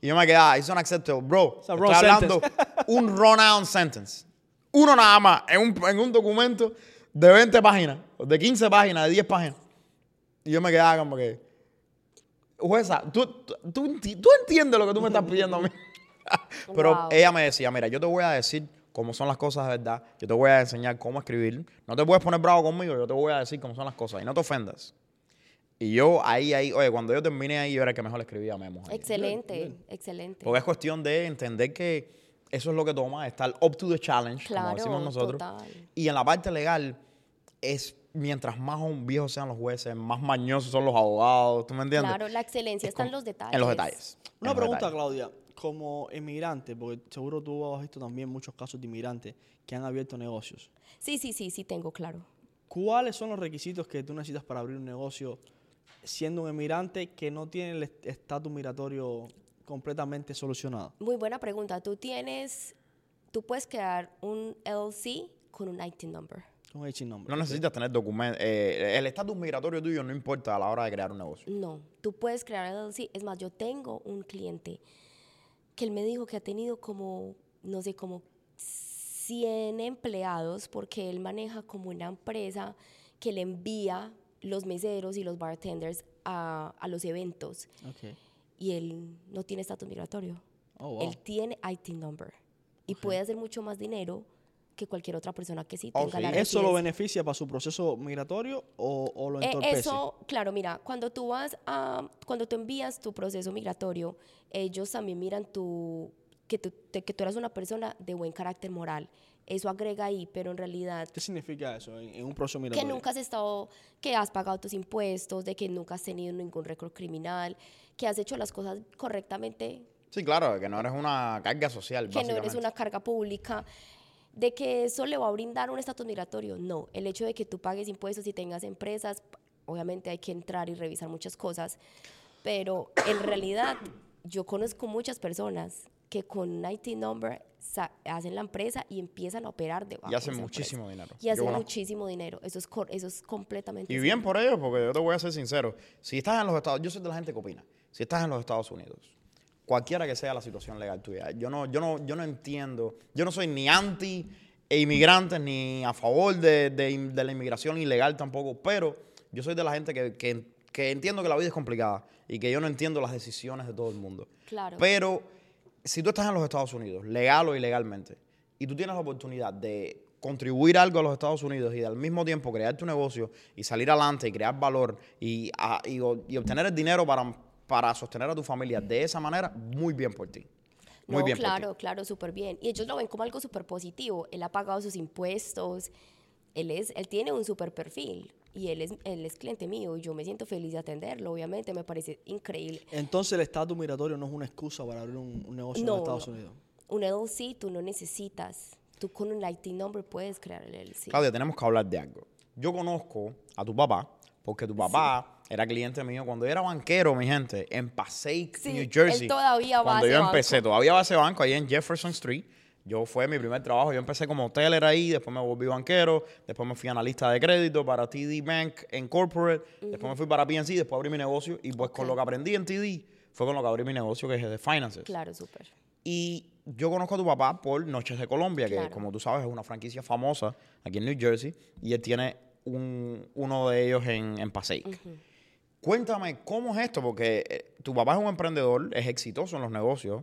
Y yo me quedaba, it's unacceptable. Bro, It's a estoy hablando un run-out sentence. Uno nada más, en un, en un documento de 20 páginas, de 15 páginas, de 10 páginas. Y yo me quedaba como que, jueza, tú, tú, tú enti- tú entiendes lo que tú me estás pidiendo a mí. Pero Wow. ella me decía, mira, yo te voy a decir cómo son las cosas de verdad. Yo te voy a enseñar cómo escribir. No te puedes poner bravo conmigo, yo te voy a decir cómo son las cosas. Y no te ofendas. Y yo ahí, ahí, oye, cuando yo terminé ahí, yo era el que mejor escribía memos. ahí. Excelente, excelente. Porque es cuestión de entender que eso es lo que toma, estar up to the challenge, como Claro, decimos nosotros. total. Y en la parte legal, es mientras más viejos sean los jueces, más mañosos son los abogados, ¿tú me entiendes? Claro, la excelencia Es está en los detalles. En los detalles. Una los pregunta, detalles. Claudia. Como inmigrante, porque seguro tú has visto también muchos casos de inmigrantes que han abierto negocios. Sí, sí, sí, sí, tengo claro. ¿Cuáles son los requisitos que tú necesitas para abrir un negocio siendo un inmigrante que no tiene el est- estatus migratorio completamente solucionado? Muy buena pregunta. Tú tienes, tú puedes crear un LLC con un IT number. Con H nombre. No necesitas tener documentos. el estatus migratorio tuyo no importa a la hora de crear un negocio. No, tú puedes crear LLC. Es más, yo tengo un cliente que él me dijo que ha tenido como, no sé, como 100 empleados porque él maneja como una empresa que le envía los meseros y los bartenders a, a los eventos Ok. y él no tiene estatus migratorio. Oh, wow. Él tiene IT number y puede hacer mucho más dinero que cualquier otra persona que sí tenga sí. la ¿Eso lo beneficia para su proceso migratorio o, o lo Eh, entorpece? eso, claro, mira, cuando tú vas a, cuando tú envías tu proceso migratorio, ellos también miran tu, que, tú, te- que tú eres una persona de buen carácter moral. Eso agrega ahí, pero en realidad ¿Qué significa eso en, en un proceso que migratorio? nunca has estado, que has pagado tus impuestos, de que nunca has tenido ningún récord criminal, que has hecho las cosas correctamente, Sí, claro, que no eres una carga social, que no eres una carga pública, de que eso le va a brindar un estatus migratorio. No, el hecho de que tú pagues impuestos y tengas empresas, obviamente hay que entrar y revisar muchas cosas, pero en realidad yo conozco muchas personas que con un IT number hacen la empresa y empiezan a operar debajo Y hacen de muchísimo empresa. dinero. Y hacen conozco. muchísimo dinero. Eso es, eso es completamente Y cierto. bien por ello, porque yo te voy a ser sincero. Si estás en los Estados yo soy de la gente que opina. Si estás en los Estados Unidos, cualquiera que sea la situación legal tuya, yo no, yo no, yo no entiendo, yo no soy ni anti e inmigrantes ni a favor de, de- de la inmigración ilegal tampoco, pero yo soy de la gente que, que- que entiendo que la vida es complicada y que yo no entiendo las decisiones de todo el mundo. Claro. Pero si tú estás en los Estados Unidos, legal o ilegalmente, y tú tienes la oportunidad de contribuir algo a los Estados Unidos y al mismo tiempo crear tu negocio y salir adelante y crear valor y, a- y o- y obtener el dinero para, para sostener a tu familia de esa manera, muy bien por ti. Muy no, bien por ti. claro, claro, súper bien. Y ellos lo ven como algo súper positivo. Él ha pagado sus impuestos, él, es, él tiene un súper perfil y él es, él es cliente mío y yo me siento feliz de atenderlo, obviamente, me parece increíble. Entonces el estatus migratorio no es una excusa para abrir un, un negocio en No, los Estados no. Unidos. Un LLC tú no necesitas, tú con un IT number puedes crear el LLC. Claudia, tenemos que hablar de algo. Yo conozco a tu papá, porque tu papá era cliente mío cuando yo era banquero, mi gente, en Passaic, Sí, New él Jersey. todavía va a Cuando ese yo banco. empecé, todavía va a ese banco, ahí en Jefferson Street. Yo fue mi primer trabajo. Yo empecé como teller ahí, después me volví banquero, después me fui analista de crédito para TD Bank en corporate, después me fui para PNC, después abrí mi negocio y pues con lo que aprendí en TD fue con lo que abrí mi negocio que es de finances. Claro, súper. Y yo conozco a tu papá por Noches de Colombia, que como tú sabes es una franquicia famosa aquí en New Jersey, y él tiene un- uno de ellos en, en Passaic. Cuéntame, ¿cómo es esto? Porque eh, tu papá es un emprendedor, es exitoso en los negocios.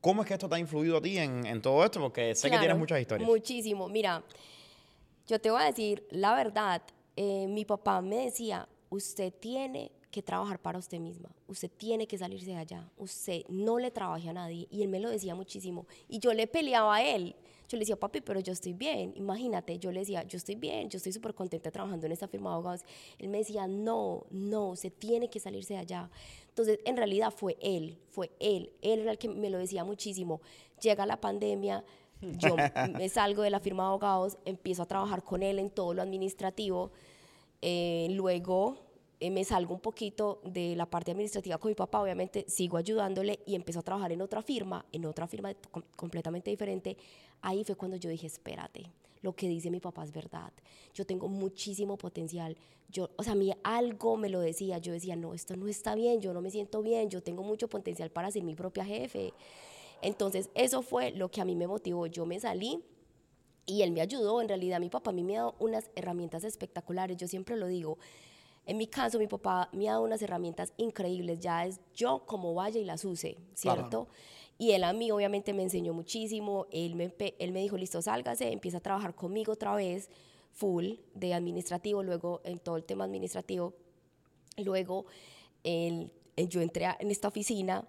¿Cómo es que esto te ha influido a ti en, en todo esto? Porque sé que tienes muchas historias. Muchísimo. Mira, yo te voy a decir la verdad. eh, mi papá me decía, usted tiene que trabajar para usted misma. Usted tiene que salirse de allá. Usted no le trabaje a nadie. Y él me lo decía muchísimo. Y yo le peleaba a él. Yo le decía, papi, pero yo estoy bien. Imagínate, yo le decía, yo estoy bien, yo estoy súper contenta trabajando en esta firma de abogados. Él me decía, no, no, usted tiene que salirse de allá. Entonces, en realidad fue él, fue él. Él era el que me lo decía muchísimo. Llega la pandemia, yo me salgo de la firma de abogados, empiezo a trabajar con él en todo lo administrativo. Eh, luego eh, me salgo un poquito de la parte administrativa con mi papá, obviamente sigo ayudándole y empiezo a trabajar en otra firma, en otra firma com- completamente diferente. Ahí fue cuando yo dije, espérate, lo que dice mi papá es verdad. Yo tengo muchísimo potencial. Yo, o sea, a mí algo me lo decía. Yo decía, no, esto no está bien, yo no me siento bien, yo tengo mucho potencial para ser mi propia jefe. Entonces, eso fue lo que a mí me motivó. Yo me salí y él me ayudó. En realidad, mi papá a mí me ha dado unas herramientas espectaculares. Yo siempre lo digo. En mi caso, mi papá me ha dado unas herramientas increíbles. Ya es yo como vaya y las use, ¿cierto? Y él a mí obviamente me enseñó muchísimo. Él me, él me dijo, listo, sálgase, empieza a trabajar conmigo otra vez, full, de administrativo, luego en todo el tema administrativo. Luego, él- eh, yo entré a- en esta oficina,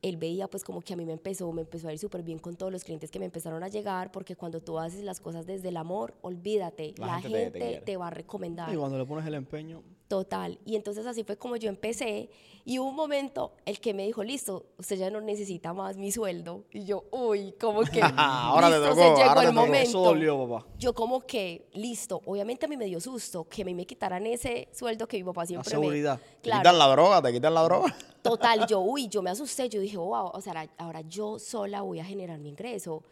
él veía pues como que a mí me empezó, me empezó a ir súper bien con todos los clientes que me empezaron a llegar, porque cuando tú haces las cosas desde el amor, olvídate, La la, gente te- gente, te te, va a recomendar. Y cuando le pones el empeño, Total. Y entonces así fue como yo empecé. Y hubo un momento el que me dijo, listo, usted ya no necesita más mi sueldo. Y yo, uy, como que Ahora te listo, tocó, se llegó ahora el te momento. eso dolió, papá. Yo como que, listo, obviamente a mí me dio susto que a mí me quitaran ese sueldo que mi papá siempre me... seguridad. Te Claro, quitan la droga, te quitan la droga. total. Yo, uy, yo me asusté. Yo dije, wow, o sea, ahora yo sola voy a generar mi ingreso.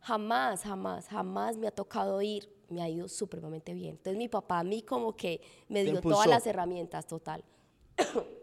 Jamás, jamás, jamás me ha tocado ir, me ha ido supremamente bien. Entonces mi papá a mí como que me dio impulsó. todas las herramientas, total.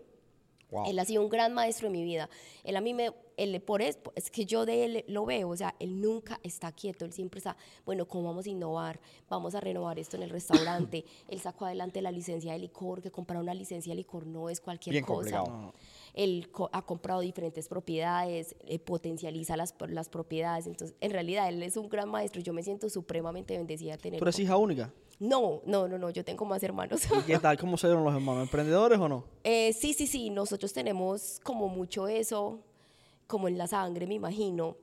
Wow. Él ha sido un gran maestro en mi vida. Él a mí me, él, por eso, es que yo de él lo veo, o sea, él nunca está quieto, él siempre está, bueno, ¿cómo vamos a innovar? Vamos a renovar esto en el restaurante. él sacó adelante la licencia de licor, que comprar una licencia de licor no es cualquier Bien cosa. complicado. Él co- ha comprado diferentes propiedades, eh, potencializa las, las propiedades. Entonces, en realidad, él es un gran maestro. Yo me siento supremamente bendecida de tener. ¿Tú eres hija única? No, no, no, no, yo tengo más hermanos. ¿Y qué tal? ¿Cómo se dieron los hermanos? ¿Emprendedores o no? Eh, sí, sí, sí, nosotros tenemos como mucho eso, como en la sangre, me imagino.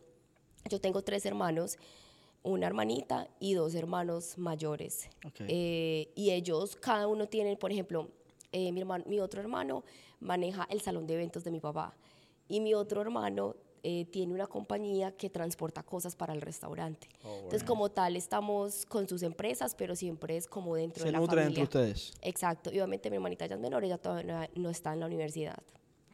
Yo tengo tres hermanos, una hermanita y dos hermanos mayores. Ok. Eh, y ellos, cada uno tiene, por ejemplo, eh, mi, hermano, mi otro hermano maneja el salón de eventos de mi papá y mi otro hermano eh, tiene una compañía que transporta cosas para el restaurante. Entonces, como tal, estamos con sus empresas, pero siempre es como dentro Se de la familia. entre ustedes. Exacto, y obviamente mi hermanita ya es menor, ella todavía no está en la universidad.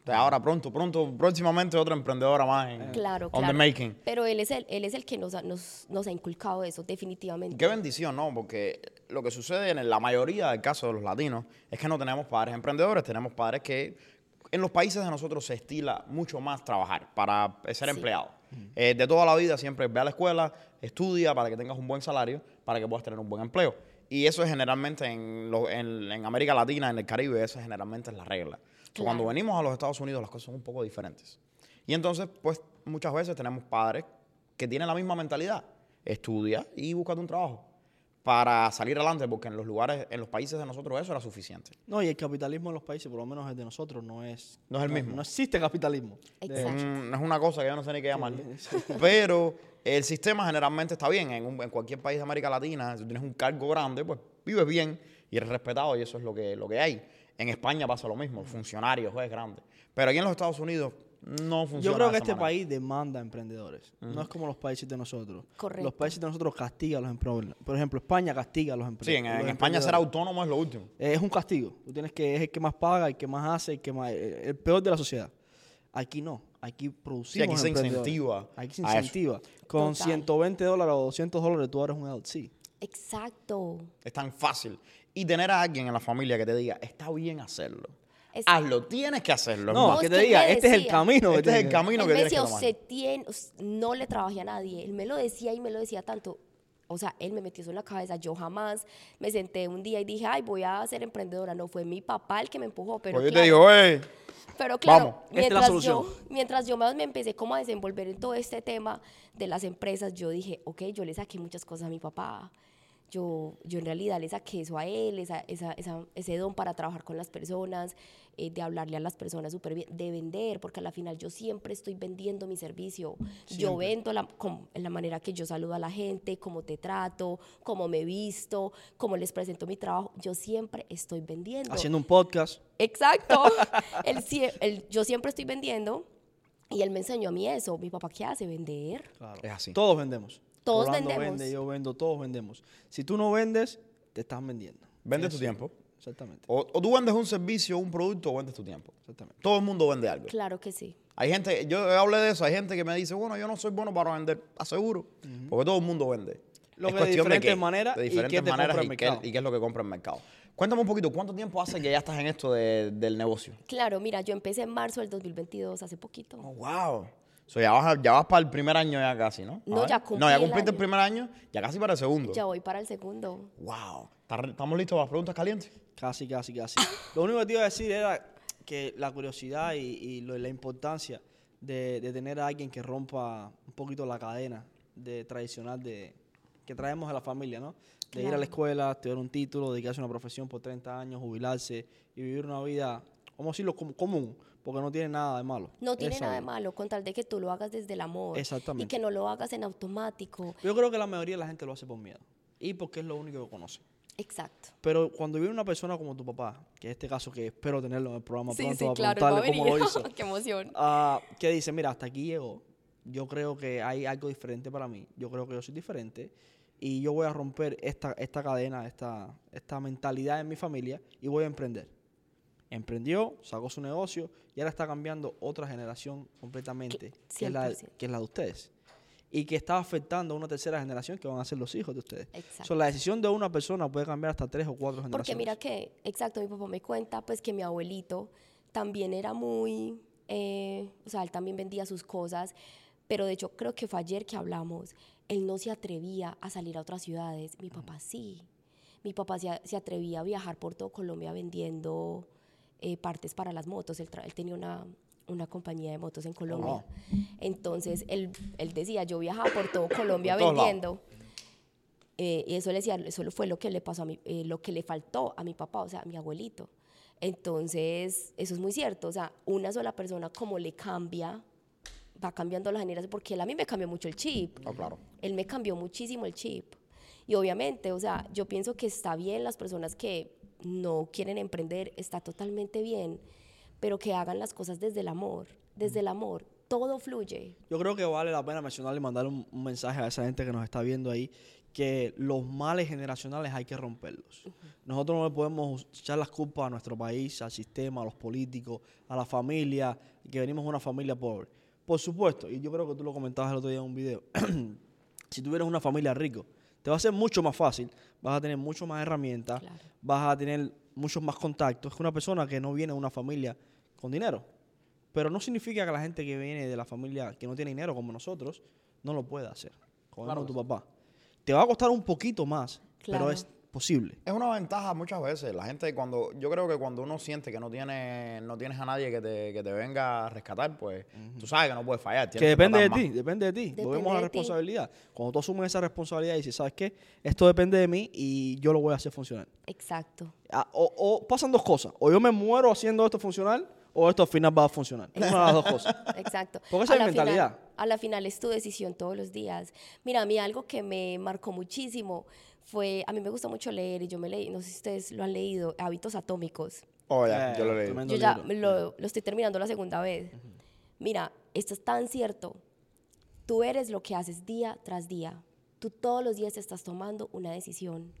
Ahora pronto, pronto, próximamente otra emprendedora más en Claro, On claro. the making. Pero él es el, él es el que nos ha, nos, nos ha inculcado eso, definitivamente. Qué bendición, ¿no? Porque lo que sucede en la mayoría del caso de los latinos es que no tenemos padres emprendedores, tenemos padres que en los países de nosotros se estila mucho más trabajar para ser Sí. empleado. Eh, de toda la vida siempre ve a la escuela, estudia para que tengas un buen salario, para que puedas tener un buen empleo. Y eso es generalmente en, lo- en- en América Latina, en el Caribe, esa generalmente es la regla. So, Cuando Claro. venimos a los Estados Unidos las cosas son un poco diferentes. Y entonces, pues muchas veces tenemos padres que tienen la misma mentalidad. Estudia y búscate un trabajo para salir adelante, porque en los lugares, en los países de nosotros eso era suficiente. No, y el capitalismo en los países, por lo menos el de nosotros, no es... No es el mismo. No existe capitalismo. Es, Exacto. un- es una cosa que yo no sé ni qué llamarle. Pero el sistema generalmente está bien. En, un- en cualquier país de América Latina, si tienes un cargo grande, pues vives bien y eres respetado y eso es lo que, lo que hay. En España pasa lo mismo, el funcionario es grande. Pero aquí en los Estados Unidos no funciona. Yo creo que este manera. país demanda emprendedores. No es como los países de nosotros. Correcto. Los países de nosotros castigan a los emprendedores. Por ejemplo, España castiga a los Sí, emprendedores. en, en España ser autónomo es lo último. Es un castigo. Tú tienes que, es el que más paga, el que más hace, el que más, el el peor de la sociedad. Aquí no. Aquí producimos aquí se emprendedores. incentiva Aquí se a eso. incentiva. Con Total. 120 dólares o 200 dólares tú eres un LLC. Exacto. Es tan fácil. Y tener a alguien en la familia que te diga, está bien hacerlo. Es- Hazlo, tienes que hacerlo. No, No, que te diga, este es el camino. este es el camino que tienes que decía, tomar. tiene, no le trabajé a nadie. Él me lo decía y me lo decía tanto. O sea, él me metió eso en la cabeza. Yo jamás me senté un día y dije, ay, voy a ser emprendedora. No, fue mi papá el que me empujó. Pero Pues yo claro, te digo, eh, Pero claro, Vamos. Esta es la mientras, yo, mientras yo más me empecé como a desenvolver en todo este tema de las empresas, yo dije, ok, yo le saqué muchas cosas a mi papá. Yo, yo en realidad le saqué eso a él, esa, esa, esa- ese don para trabajar con las personas, eh, de hablarle a las personas súper bien, de vender, porque a la final yo siempre estoy vendiendo mi servicio. Yo vendo la, en la manera que yo saludo a la gente, cómo te trato, cómo me visto, cómo les presento mi trabajo. Yo siempre estoy vendiendo. Haciendo un podcast. Exacto. Sie- él- yo siempre estoy vendiendo y él me enseñó a mí eso. Mi papá, ¿qué hace? Vender. Claro. Es así. Todos vendemos. Todos Rolando vendemos. vende, yo vendo, todos vendemos. Si tú no vendes, te están vendiendo. Vende tu tiempo. Exactamente. O, o tú vendes un servicio, un producto o vendes tu tiempo. Exactamente. Todo el mundo vende algo. Claro que sí. Hay gente, yo hablé de eso, hay gente que me dice, bueno, yo no soy bueno para vender, aseguro, porque todo el mundo vende. Lo Es que de cuestión diferentes qué, maneras de y diferentes qué te maneras y qué, y qué es lo que compra el mercado. Cuéntame un poquito, ¿cuánto tiempo hace que ya estás en esto de- del negocio? Claro, mira, yo empecé en marzo del 2022, hace poquito. Oh, wow. So, ya, vas, a- ya vas para el primer año ya casi, ¿no? A No, ver. ya cumplí No, ya el cumpliste el, año. primer año, ya casi para el segundo. Ya voy para el segundo. Wow. ¿Está- ¿Estamos listos para las preguntas calientes? Casi, casi, casi. Lo único que te iba a decir era que la curiosidad y, y lo- la importancia de, de tener a alguien que rompa un poquito la cadena de tradicional de que traemos a la familia, ¿no? De ir a Claro. la escuela, estudiar un título, dedicarse a una profesión por 30 años, jubilarse y vivir una vida, vamos a decirlo, com- común, porque no tiene nada de malo. No tiene Esa nada de malo, con tal de que tú lo hagas desde el amor. Y Exactamente. que no lo hagas en automático. Yo creo que la mayoría de la gente lo hace por miedo y porque es lo único que conoce. Exacto. Pero cuando viene una persona como tu papá, que en este caso que espero tenerlo en el programa Sí, pronto, sí, a claro, va a preguntarle cómo venir. lo hizo. Qué emoción. Ah, que dice, mira, hasta aquí llegó. Yo creo que hay algo diferente para mí. Yo creo que yo soy diferente. Y yo voy a romper esta, esta cadena, esta, esta mentalidad en mi familia y voy a emprender. Emprendió, sacó su negocio y ahora está cambiando otra generación completamente, que es, la, 100%. que es la de ustedes. Y que está afectando a una tercera generación que van a ser los hijos de ustedes. Exacto. So, la decisión de una persona puede cambiar hasta tres o cuatro generaciones. Porque mira que, exacto, mi papá me cuenta pues que mi abuelito también era muy, eh, o sea, él también vendía sus cosas, pero de hecho creo que fue ayer que hablamos, él no se atrevía a salir a otras ciudades, mi papá sí. Mi papá se, se atrevía a viajar por todo Colombia vendiendo eh, partes para las motos, él, él tenía una, una compañía de motos en Colombia. Entonces él, él decía, yo viajaba por todo Colombia Por vendiendo. Eh, y eso le decía, eso fue lo que le pasó a mi, eh, lo que le faltó a mi papá, o sea, a mi abuelito. Entonces, eso es muy cierto. O sea, una sola persona como le cambia, va cambiando las generaciones, porque él a mí me cambió mucho el chip. Oh, claro. Él me cambió muchísimo el chip. Y obviamente, o sea, yo pienso que está bien las personas que no quieren emprender, está totalmente bien, pero que hagan las cosas desde el amor, desde el amor. Todo fluye. Yo creo que vale la pena mencionar y mandar un, un mensaje a esa gente que nos está viendo ahí, que los males generacionales hay que romperlos. Nosotros no le podemos echar las culpas a nuestro país, al sistema, a los políticos, a la familia, que venimos de una familia pobre. Por supuesto, y yo creo que tú lo comentabas el otro día en un video, si tuvieras una familia rico, te va a ser mucho más fácil, vas a tener mucho más herramientas, Claro. vas a tener muchos más contactos que una persona que no viene de una familia con dinero. Pero no significa que la gente que viene de la familia que no tiene dinero como nosotros no lo pueda hacer. Como Claro tu papá. Te va a costar un poquito más, Claro. pero es posible. Es una ventaja muchas veces. La gente cuando, yo creo que cuando uno siente que no tiene, no tienes a nadie que te, que te venga a rescatar, pues tú sabes que no puedes fallar. Que depende de ti, depende de ti. Volvemos a la responsabilidad. Cuando tú asumes esa responsabilidad y dices, ¿sabes qué? Esto depende de mí y yo lo voy a hacer funcionar. Exacto. Ah, O, o pasan dos cosas. O yo me muero haciendo esto funcionar o esto al final va a funcionar. Una de las dos cosas. Exacto. Porque esa A es la mi mentalidad. Final, a la final es tu decisión todos los días. Mira, a mí algo que me marcó muchísimo fue, a mí me gusta mucho leer y yo me leí, no sé si ustedes lo han leído, Hábitos Atómicos. Oh, ya, Eh, yo lo leí. Yo ya lo, lo estoy terminando la segunda vez. Mira, esto es tan cierto. Tú eres lo que haces día tras día. Tú todos los días estás tomando una decisión.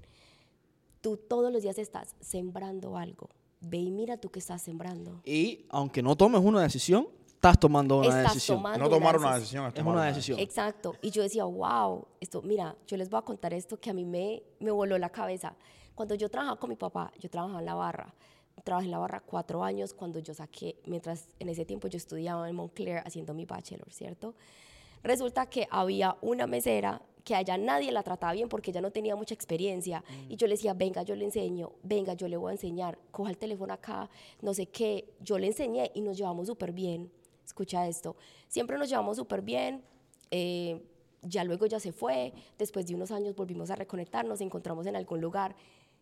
Tú todos los días estás sembrando algo. Ve y mira tú que estás sembrando. Y aunque no tomes una decisión, estás tomando una Estás decisión. tomando No tomar una decisión. decisión es tomar una decisión. Exacto. Y yo decía, wow, esto, mira, yo les voy a contar esto que a mí me, me voló la cabeza. Cuando yo trabajaba con mi papá, yo trabajaba en la barra. Trabajé en la barra cuatro años cuando yo saqué, mientras en ese tiempo yo estudiaba en Montclair haciendo mi bachelor, ¿cierto? Resulta que había una mesera que allá nadie la trataba bien porque ella no tenía mucha experiencia. Y yo le decía, venga, yo le enseño, venga, yo le voy a enseñar, coja el teléfono acá, no sé qué. Yo le enseñé y nos llevamos súper bien. Escucha esto. Siempre nos llevamos súper bien. eh, ya luego ya se fue, después de unos años volvimos a reconectarnos, encontramos en algún lugar.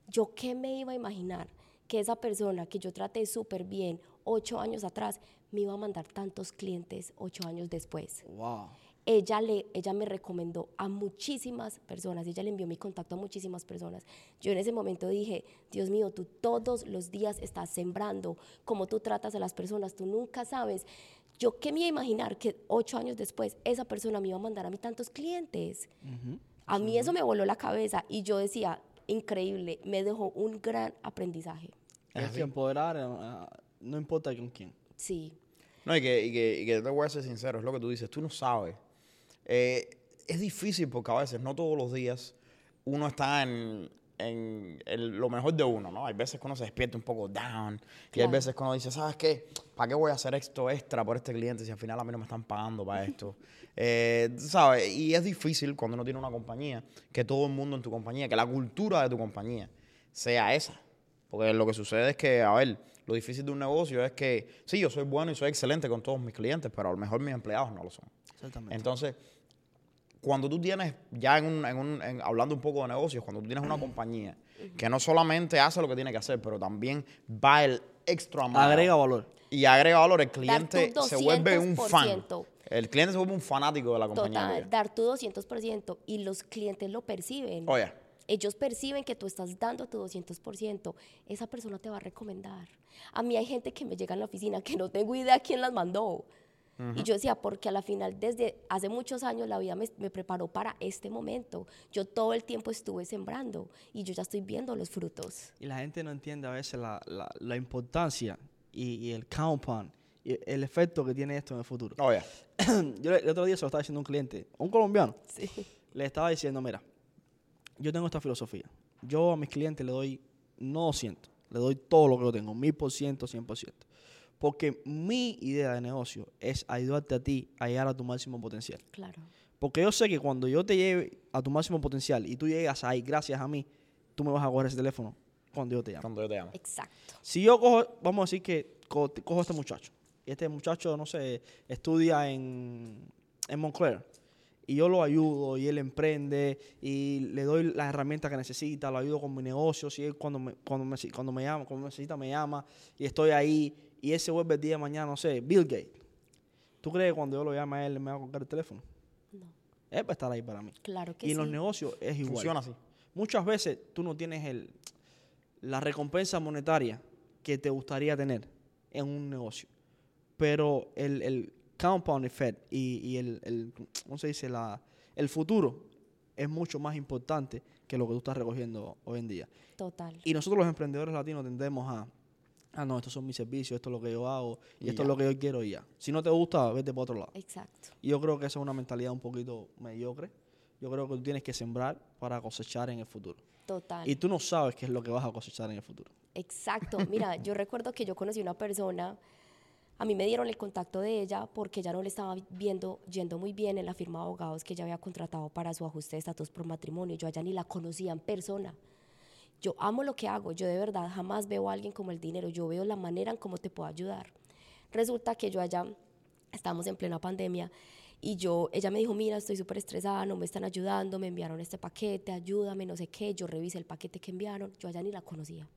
Yo qué me iba a imaginar que esa persona que yo traté súper bien ocho años atrás me iba a mandar tantos clientes ocho años después. Wow. Ella, le, ella me recomendó a muchísimas personas, ella le envió mi contacto a muchísimas personas. Yo en ese momento dije, Dios mío, tú todos los días estás sembrando, como tú tratas a las personas, tú nunca sabes. Yo qué me iba a imaginar que ocho años después esa persona me iba a mandar a mí tantos clientes. A mí eso me voló la cabeza y yo decía, increíble, me dejó un gran aprendizaje. Es que empoderar, eh, no importa con quién. Sí, No, y que, y, que, y que te voy a ser sincero, es lo que tú dices, tú no sabes. Eh, es difícil porque a veces, no todos los días, uno está en, en el- lo mejor de uno, ¿no? Hay veces que uno se despierta un poco down y hay Claro. veces que uno dice, ¿sabes qué? ¿Para qué voy a hacer esto extra por este cliente si al final a mí no me están pagando para esto? Eh, ¿Sabes? Y es difícil cuando uno tiene una compañía, que todo el mundo en tu compañía, que la cultura de tu compañía sea esa. Porque lo que sucede es que, a ver, lo difícil de un negocio es que, sí, yo soy bueno y soy excelente con todos mis clientes, pero a lo mejor mis empleados no lo son. Exactamente. Entonces, cuando tú tienes, ya en un, en un- en- hablando un poco de negocios, cuando tú tienes una compañía que no solamente hace lo que tiene que hacer, pero también va el extra mile Agrega valor. y agrega valor, el cliente tu se vuelve un fan. 200%. El cliente se vuelve un fanático de la compañía. total, tuya. dar tu 200% y los clientes lo perciben. Oye, Ellos perciben que tú estás dando tu 200%, esa persona te va a recomendar. A mí hay gente que me llega en la oficina que no tengo idea quién las mandó. Y yo decía, porque a la final, desde hace muchos años, la vida me, me preparó para este momento. Yo todo el tiempo estuve sembrando y yo ya estoy viendo los frutos. Y la gente no entiende a veces la, la- la importancia y, y el compound y el efecto que tiene esto en el futuro. oye. Yo el otro día se lo estaba diciendo a un cliente, un colombiano. Sí. Le estaba diciendo, mira, yo tengo esta filosofía. Yo a mis clientes le doy no 200, le doy todo lo que yo tengo, 1000%, 100%. Porque mi idea de negocio es ayudarte a ti a llegar a tu máximo potencial. Claro. Porque yo sé que cuando yo te lleve a tu máximo potencial y tú llegas ahí gracias a mí, tú me vas a coger ese teléfono cuando yo te llame. Cuando yo te llamo. Exacto. Si yo cojo, vamos a decir que co- cojo a este muchacho, y este muchacho, no sé, estudia en, en Montclair, y yo lo ayudo, y él emprende, y le doy las herramientas que necesita, lo ayudo con mi negocio, si él cuando me, cuando me, cuando me llama, cuando me necesita me llama, y estoy ahí, y él se vuelve el día de mañana, no sé, Bill Gates. ¿Tú crees que cuando yo lo llame a él, me va a colgar el teléfono? No. Él va a estar ahí para mí. Claro que y en sí. los negocios es igual. Funciona así. Muchas veces tú no tienes el, la recompensa monetaria que te gustaría tener en un negocio. Pero el, el compound effect y, y el, el, ¿cómo se dice? La, el futuro es mucho más importante que lo que tú estás recogiendo hoy en día. Total. Y nosotros los emprendedores latinos tendemos a, ah, no, estos son mis servicios, esto es lo que yo hago, y, Y esto ya. es lo que yo quiero y ya. Si no te gusta, vete para otro lado. Exacto. Y yo creo que esa es una mentalidad un poquito mediocre. Yo creo que tú tienes que sembrar para cosechar en el futuro. Total. Y tú no sabes qué es lo que vas a cosechar en el futuro. Exacto. Mira, yo recuerdo que yo conocí una persona, a mí me dieron el contacto de ella porque ella no le estaba viendo, yendo muy bien en la firma de abogados que ella había contratado para su ajuste de estatus por matrimonio. Yo allá ni la conocía en persona. Yo amo lo que hago, yo de verdad jamás veo a alguien como el dinero, yo veo la manera en cómo te puedo ayudar. Resulta que yo allá, estábamos en plena pandemia, y yo, ella me dijo, mira, estoy súper estresada, no me están ayudando, me enviaron este paquete, ayúdame, no sé qué, yo revisé el paquete que enviaron, yo allá ni la conocía.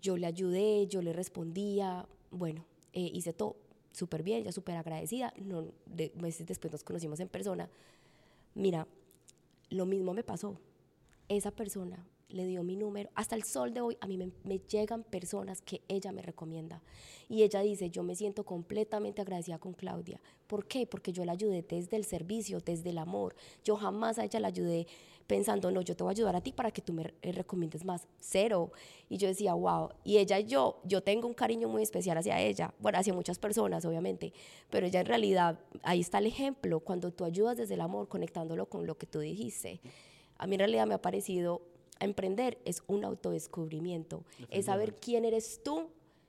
Yo le ayudé, yo le respondía, bueno, eh, hice todo súper bien, ya súper agradecida, no, de- meses después nos conocimos en persona. Mira, lo mismo me pasó. Esa persona le dio mi número. Hasta el sol de hoy a mí me, llegan personas que ella me recomienda. Y ella dice, yo me siento completamente agradecida con Claudia. ¿Por qué? Porque yo la ayudé desde el servicio, desde el amor. Yo jamás a ella la ayudé pensando, no, yo te voy a ayudar a ti para que tú me eh, recomiendes más. Cero. Y yo decía, wow. Y ella y yo, yo tengo un cariño muy especial hacia ella. Bueno, hacia muchas personas, obviamente. Pero ella en realidad, ahí está el ejemplo. Cuando tú ayudas desde el amor, conectándolo con lo que tú dijiste. A mí en realidad me ha parecido emprender es un autodescubrimiento, es saber quién eres tú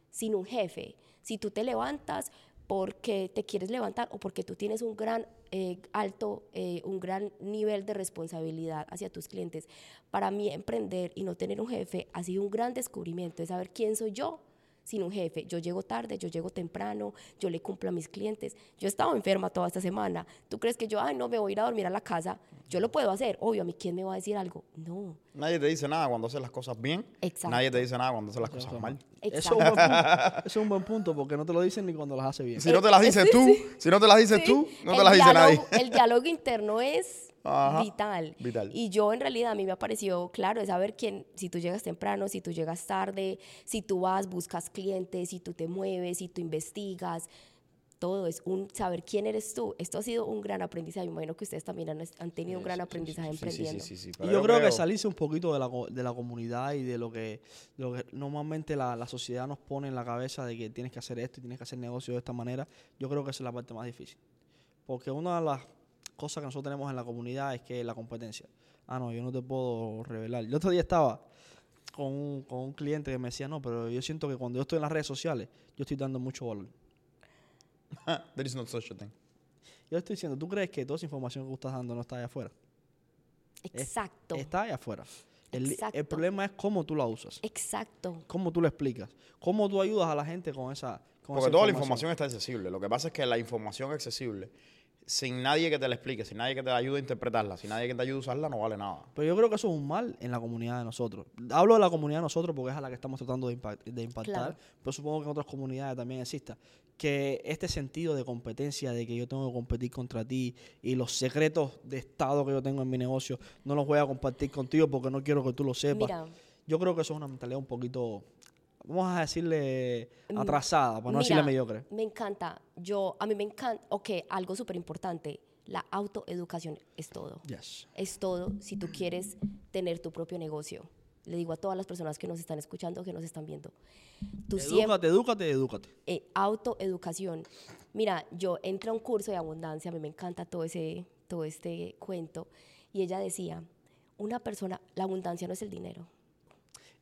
sin un jefe. Si tú te levantas porque te quieres levantar o porque tú tienes un gran eh, alto, eh, un gran nivel de responsabilidad hacia tus clientes. Para mí emprender y no tener un jefe ha sido un gran descubrimiento, es saber quién soy yo sin un jefe. Yo llego tarde, yo llego temprano, yo le cumplo a mis clientes. Yo he estado enferma toda esta semana. ¿Tú crees que yo, ay, no, me voy a ir a dormir a la casa? Yo lo puedo hacer. Obvio, ¿a mí quién me va a decir algo? No. Nadie te dice nada cuando haces las cosas bien. Exacto. Nadie te dice nada cuando haces las cosas mal. Eso es, un buen punto, eso es un buen punto porque no te lo dicen ni cuando las hace bien. Si no te las dices Sí, tú, sí. si no te las dices Sí, tú, no el te las dice nadie. El diálogo interno es Ajá, vital. vital. Y yo en realidad a mí me ha parecido claro es saber quién, si tú llegas temprano, si tú llegas tarde, si tú vas, buscas clientes, si tú te mueves, si tú investigas. Todo es un saber quién eres tú. Esto ha sido un gran aprendizaje. Me imagino que ustedes también han, han tenido un gran aprendizaje Sí, sí, emprendiendo. sí, sí, sí, Y yo creo que salirse un poquito de la, de la comunidad y de lo que, de lo que normalmente la, la sociedad nos pone en la cabeza de que tienes que hacer esto y tienes que hacer negocio de esta manera, yo creo que esa es la parte más difícil. Porque una de las cosas que nosotros tenemos en la comunidad es que la competencia. Ah, no, yo no te puedo revelar. El otro día estaba con un, con un cliente que me decía, no, pero yo siento que cuando yo estoy en las redes sociales, yo estoy dando mucho valor. There is no such a thing. Yo estoy diciendo, ¿tú crees que toda esa información que tú estás dando no está allá afuera? Exacto. Está allá afuera. El, problema es cómo tú la usas. Exacto. ¿Cómo tú le explicas? ¿Cómo tú ayudas a la gente con esa con Porque esa toda la información está accesible. Lo que pasa es que la información accesible, sin nadie que te la explique, sin nadie que te ayude a interpretarla, sin nadie que te ayude a usarla, no vale nada. Pero yo creo que eso es un mal en la comunidad de nosotros. Hablo de la comunidad de nosotros porque es a la que estamos tratando de, impact- de impactar, Claro. pero supongo que en otras comunidades también exista. Que este sentido de competencia, de que yo tengo que competir contra ti y los secretos de estado que yo tengo en mi negocio, no los voy a compartir contigo porque no quiero que tú lo sepas. Mira, Yo creo que eso es una mentalidad un poquito, vamos a decirle, Mm, atrasada, para no Mira, decirle mediocre. Me encanta. Yo, a mí me encanta. Ok, algo súper importante. La autoeducación es todo. Yes. Es todo si tú quieres tener tu propio negocio. Le digo a todas las personas que nos están escuchando, que nos están viendo. Tú. Edúcate, edúcate, edúcate. eh, autoeducación. Mira, yo entré a un curso de abundancia, a mí me encanta todo, ese, todo este cuento, y ella decía, una persona, la abundancia no es el dinero.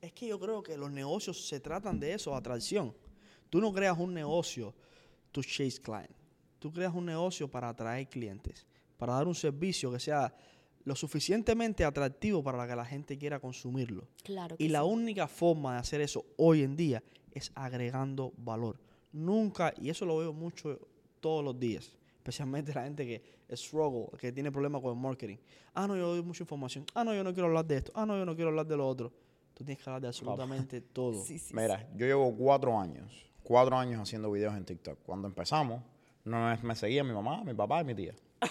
Es que yo creo que los negocios se tratan de eso, atracción. Tú no creas un negocio to chase client. Tú creas un negocio para atraer clientes, para dar un servicio que sea lo suficientemente atractivo para que la gente quiera consumirlo. Claro que Y la sí. única forma de hacer eso hoy en día es agregando valor. Nunca, y eso lo veo mucho todos los días, especialmente la gente que struggle, que tiene problemas con el marketing. Ah, no, yo doy mucha información. Ah, no, yo no quiero hablar de esto. Ah, no, yo no quiero hablar de lo otro. Tú tienes que hablar de absolutamente todo. Sí, sí, Mira, yo llevo cuatro años, cuatro años haciendo videos en TikTok. Cuando empezamos, no me- me seguía mi mamá, mi papá y mi tía.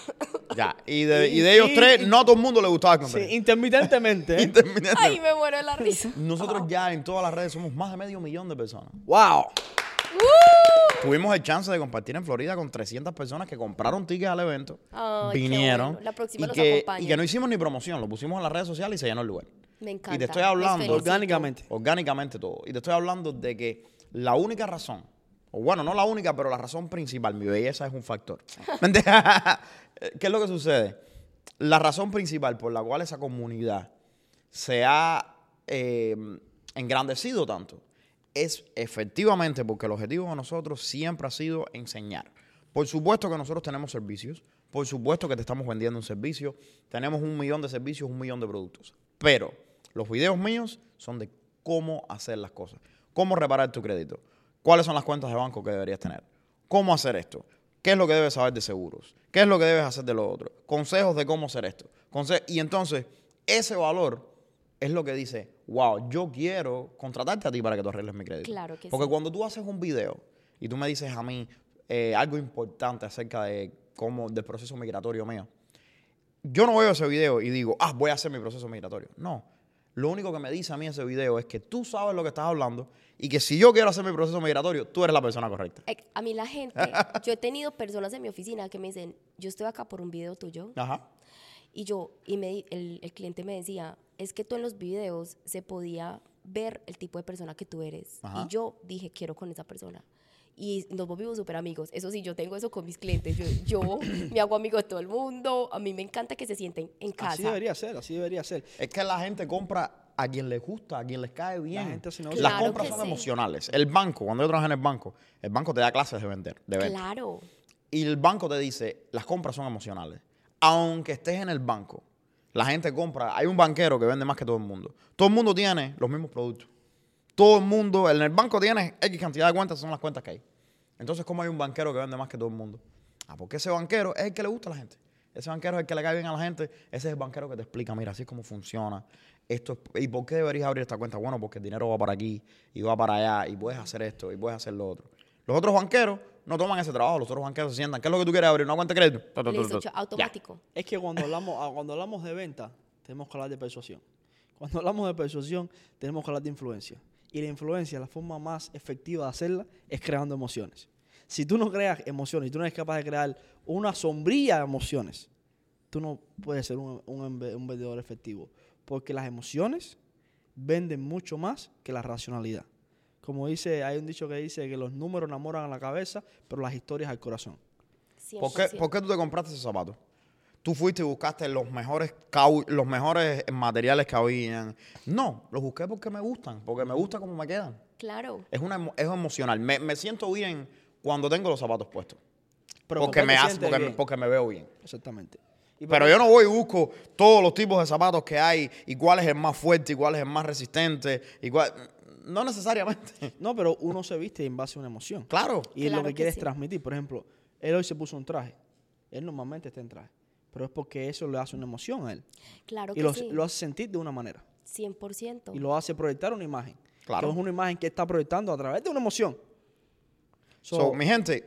Ya, y de, y de ellos Y- tres, y- no a todo el mundo le gustaba el Sí, intermitentemente. ¿eh? Interminable. Ay, me muero de la risa. Nosotros ya en todas las redes somos más de medio millón de personas. ¡Wow! Tuvimos el chance de compartir en Florida con 300 personas que compraron tickets al evento, qué vinieron bueno. La próxima y, los que, acompañan. y que no hicimos ni promoción, lo pusimos en las redes sociales y se llenó el lugar. Me encanta. Y te estoy hablando. Orgánicamente. orgánicamente todo. Y te estoy hablando de que la única razón, o bueno, no la única, pero la razón principal, mi belleza es un factor. ¿Qué es lo que sucede? La razón principal por la cual esa comunidad se ha eh, engrandecido tanto es efectivamente porque el objetivo de nosotros siempre ha sido enseñar. Por supuesto que nosotros tenemos servicios, por supuesto que te estamos vendiendo un servicio, tenemos un millón de servicios, un millón de productos, pero los videos míos son de cómo hacer las cosas, cómo reparar tu crédito, cuáles son las cuentas de banco que deberías tener, cómo hacer esto, qué es lo que debes saber de seguros, qué es lo que debes hacer de lo otro, consejos de cómo hacer esto. Conse- y entonces, ese valor es lo que dice, wow, yo quiero contratarte a ti para que tú arregles mi crédito. Claro que Porque sí. cuando tú haces un video y tú me dices a mí eh, algo importante acerca de cómo, del proceso migratorio mío, yo no veo ese video y digo, ah, voy a hacer mi proceso migratorio. No. Lo único que me dice a mí ese video es que tú sabes lo que estás hablando y que si yo quiero hacer mi proceso migratorio, tú eres la persona correcta. A mí la gente, yo he tenido personas en mi oficina que me dicen, yo estoy acá por un video tuyo. Ajá. Y yo, y me, el, el cliente me decía, es que tú en los videos se podía ver el tipo de persona que tú eres. Ajá. Y yo dije, quiero con esa persona. Y nos volvimos súper amigos. Eso sí, yo tengo eso con mis clientes. Yo, yo me hago amigo de todo el mundo. A mí me encanta que se sienten en casa. Así debería ser, así debería ser. Es que la gente compra a quien le gusta, a quien les cae bien. gente hace Las compras son sí. emocionales. El banco, cuando yo trabajé en el banco, el banco te da clases de vender, de venta. Claro. Y el banco te dice, las compras son emocionales. Aunque estés en el banco, la gente compra. Hay un banquero que vende más que todo el mundo. Todo el mundo tiene los mismos productos. Todo el mundo, en el banco tienes X cantidad de cuentas, son las cuentas que hay. Entonces, ¿cómo hay un banquero que vende más que todo el mundo? Ah, porque ese banquero es el que le gusta a la gente. Ese banquero es el que le cae bien a la gente. Ese es el banquero que te explica, mira, así es como funciona. Esto es- ¿Y por qué deberías abrir esta cuenta? Bueno, porque el dinero va para aquí y va para allá y puedes hacer esto y puedes hacer lo otro. Los otros banqueros no toman ese trabajo. Los otros banqueros se sientan. ¿Qué es lo que tú quieres abrir? ¿Una cuenta de crédito? Tu, tu, tu, Listo, tu. cho- Ya. automático. Es que cuando hablamos, ah, cuando hablamos de venta, tenemos que hablar de persuasión. Cuando hablamos de persuasión, tenemos que hablar de influencia. Y la influencia, la forma más efectiva de hacerla es creando emociones. Si tú no creas emociones y tú no eres capaz de crear una sombrilla de emociones, tú no puedes ser un, un vendedor efectivo. Porque las emociones venden mucho más que la racionalidad. Como dice, hay un dicho que dice que los números enamoran a la cabeza, pero las historias al corazón. ¿Por qué, 100%. por qué tú te compraste esos zapatos? Tú fuiste y buscaste los mejores, cau- los mejores materiales que habían. No, los busqué porque me gustan, porque me gusta cómo me quedan. Claro. Es, una, es emocional. Me, me siento bien cuando tengo los zapatos puestos. Pero porque, ¿por qué me hace, porque, me- porque me veo bien. Exactamente. Pero yo no voy y busco todos los tipos de zapatos que hay y cuál es el más fuerte y cuál es el más resistente. Y cuál... No necesariamente. No, pero uno se viste en base a una emoción. Claro. Y Claro lo que que quiere sí. es transmitir. Por ejemplo, él hoy se puso un traje. Él normalmente está en traje. Pero es porque eso le hace una emoción a él. Claro Y que lo, sí. lo hace sentir de una manera. 100%. Y lo hace proyectar una imagen. Claro. Que es una imagen que está proyectando a través de una emoción. So, So, mi gente,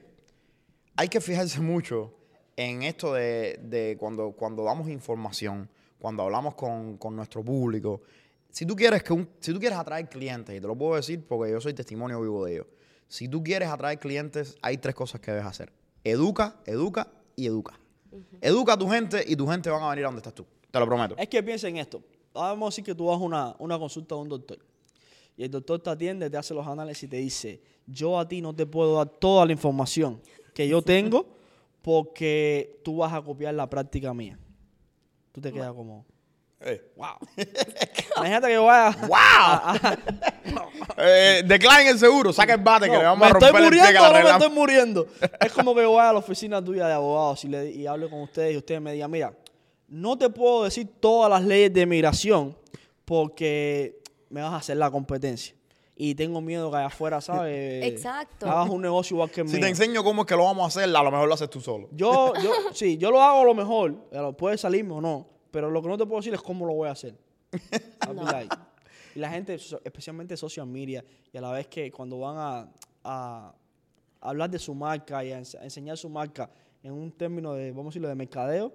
hay que fijarse mucho en esto de, de cuando, cuando damos información, cuando hablamos con, con nuestro público. Si tú, quieres que un- si tú quieres atraer clientes, y te lo puedo decir porque yo soy testimonio vivo de ello, si tú quieres atraer clientes, hay tres cosas que debes hacer. Educa, educa y educa. Educa a tu gente y tu gente van a venir a donde estás tú. Te lo prometo. es que piensa en esto. Vamos a decir que tú vas a una, una consulta a un doctor. Y el doctor te atiende, te hace los análisis y te dice, yo a ti no te puedo dar toda la información que yo tengo porque tú vas a copiar la práctica mía. Tú te quedas como, Eh. wow. Imagínate que yo vaya... ¡Wow! eh, decline el seguro, saca el bate que No, le vamos ¿Me a estoy romper el que muriendo no me estoy muriendo? Es como que yo vaya a la oficina tuya de abogados y, le, y hable con ustedes y ustedes me digan, mira, no te puedo decir todas las leyes de migración porque me vas a hacer la competencia. Y tengo miedo que allá afuera, ¿sabes? Exacto. Hagas un negocio igual que el Si mío. te enseño cómo es que lo vamos a hacer, a lo mejor lo haces tú solo. Yo, yo, sí, yo lo hago a lo mejor, pero puede salirme o no, pero lo que no te puedo decir es cómo lo voy a hacer. I'll be like- Y la gente, especialmente social media, y a la vez que cuando van a, a hablar de su marca y a, ens- a enseñar su marca en un término de, vamos a decirlo, de mercadeo,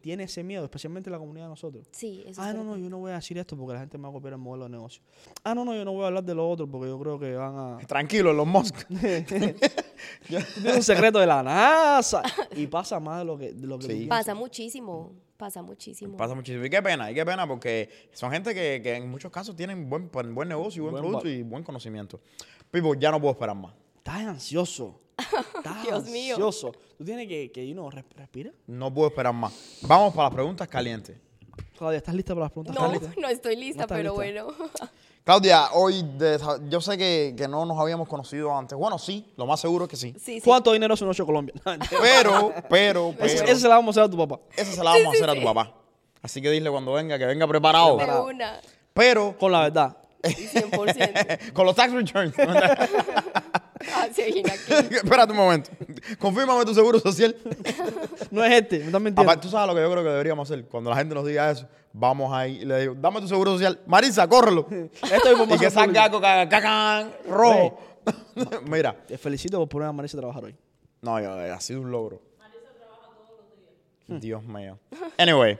tiene ese miedo, especialmente la comunidad de nosotros. Sí, eso Ah, es no, no, yo no voy a decir esto porque la gente me va a copiar el modelo de negocio. Ah, no, no, yo no voy a hablar de lo otro porque yo creo que van a... Tranquilo, los Musk. Tiene un secreto de la NASA. Y pasa más de lo que, de lo que Sí. Pasa muchísimo. Pasa muchísimo. Pasa muchísimo. Y qué pena, y qué pena porque son gente que, que en muchos casos tienen buen, buen negocio, y buen, Buen producto y buen conocimiento. Pipo, ya no puedo esperar más. Estás ansioso. Estás Dios mío. ansioso. Tú tienes que, que you know, res- respira. No puedo esperar más. Vamos para las preguntas calientes. Claudia, ¿estás lista para las preguntas? No, ¿Estás lista? no estoy lista, pero lista? bueno. Claudia, hoy de- yo sé que, que no nos habíamos conocido antes. Bueno, sí, lo más seguro es que sí. Sí, sí. ¿Cuánto dinero es un ocho Colombia? Pero, pero, pero, Ese, ese se la vamos a hacer a tu papá. esa se la vamos a hacer a tu papá. Así que dile cuando venga, que venga preparado. De una. Pero, Con la verdad. Sí, 100%. con los tax returns. Ah, aquí. Espérate un momento. Confírmame tu seguro social. No es este, me estás mintiendo. Tú sabes lo que yo creo que deberíamos hacer. Cuando la gente nos diga eso, vamos ahí y le digo, dame tu seguro social. Marisa, córrelo. Esto es y que salga cacán, rojo. Mira. Te felicito por poner a Marisa a trabajar hoy. No, yo, eh, ha sido un logro. Dios mío. Anyway,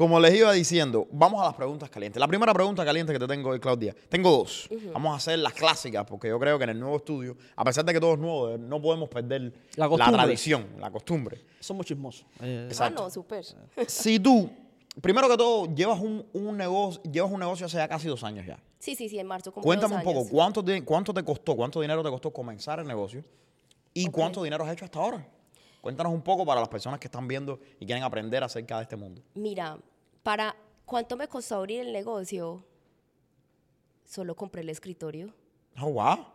como les iba diciendo, vamos a las preguntas calientes. La primera pregunta caliente que te tengo hoy, Claudia. Tengo dos. Vamos a hacer las clásicas, porque yo creo que en el nuevo estudio, a pesar de que todo es nuevo, no podemos perder La tradición, la costumbre. Somos chismosos. Eh, Ah, Exacto. no, súper. Si tú, primero que todo, llevas un, un negocio, llevas un negocio hace ya casi dos años ya. Sí, sí, sí, en marzo Cuéntame dos un poco, años. ¿cuánto, te- ¿cuánto te costó, cuánto dinero te costó comenzar el negocio? ¿Y cuánto dinero has hecho hasta ahora? Cuéntanos un poco para las personas que están viendo y quieren aprender acerca de este mundo. Mira, para cuánto me costó abrir el negocio, solo compré el escritorio. Oh, wow.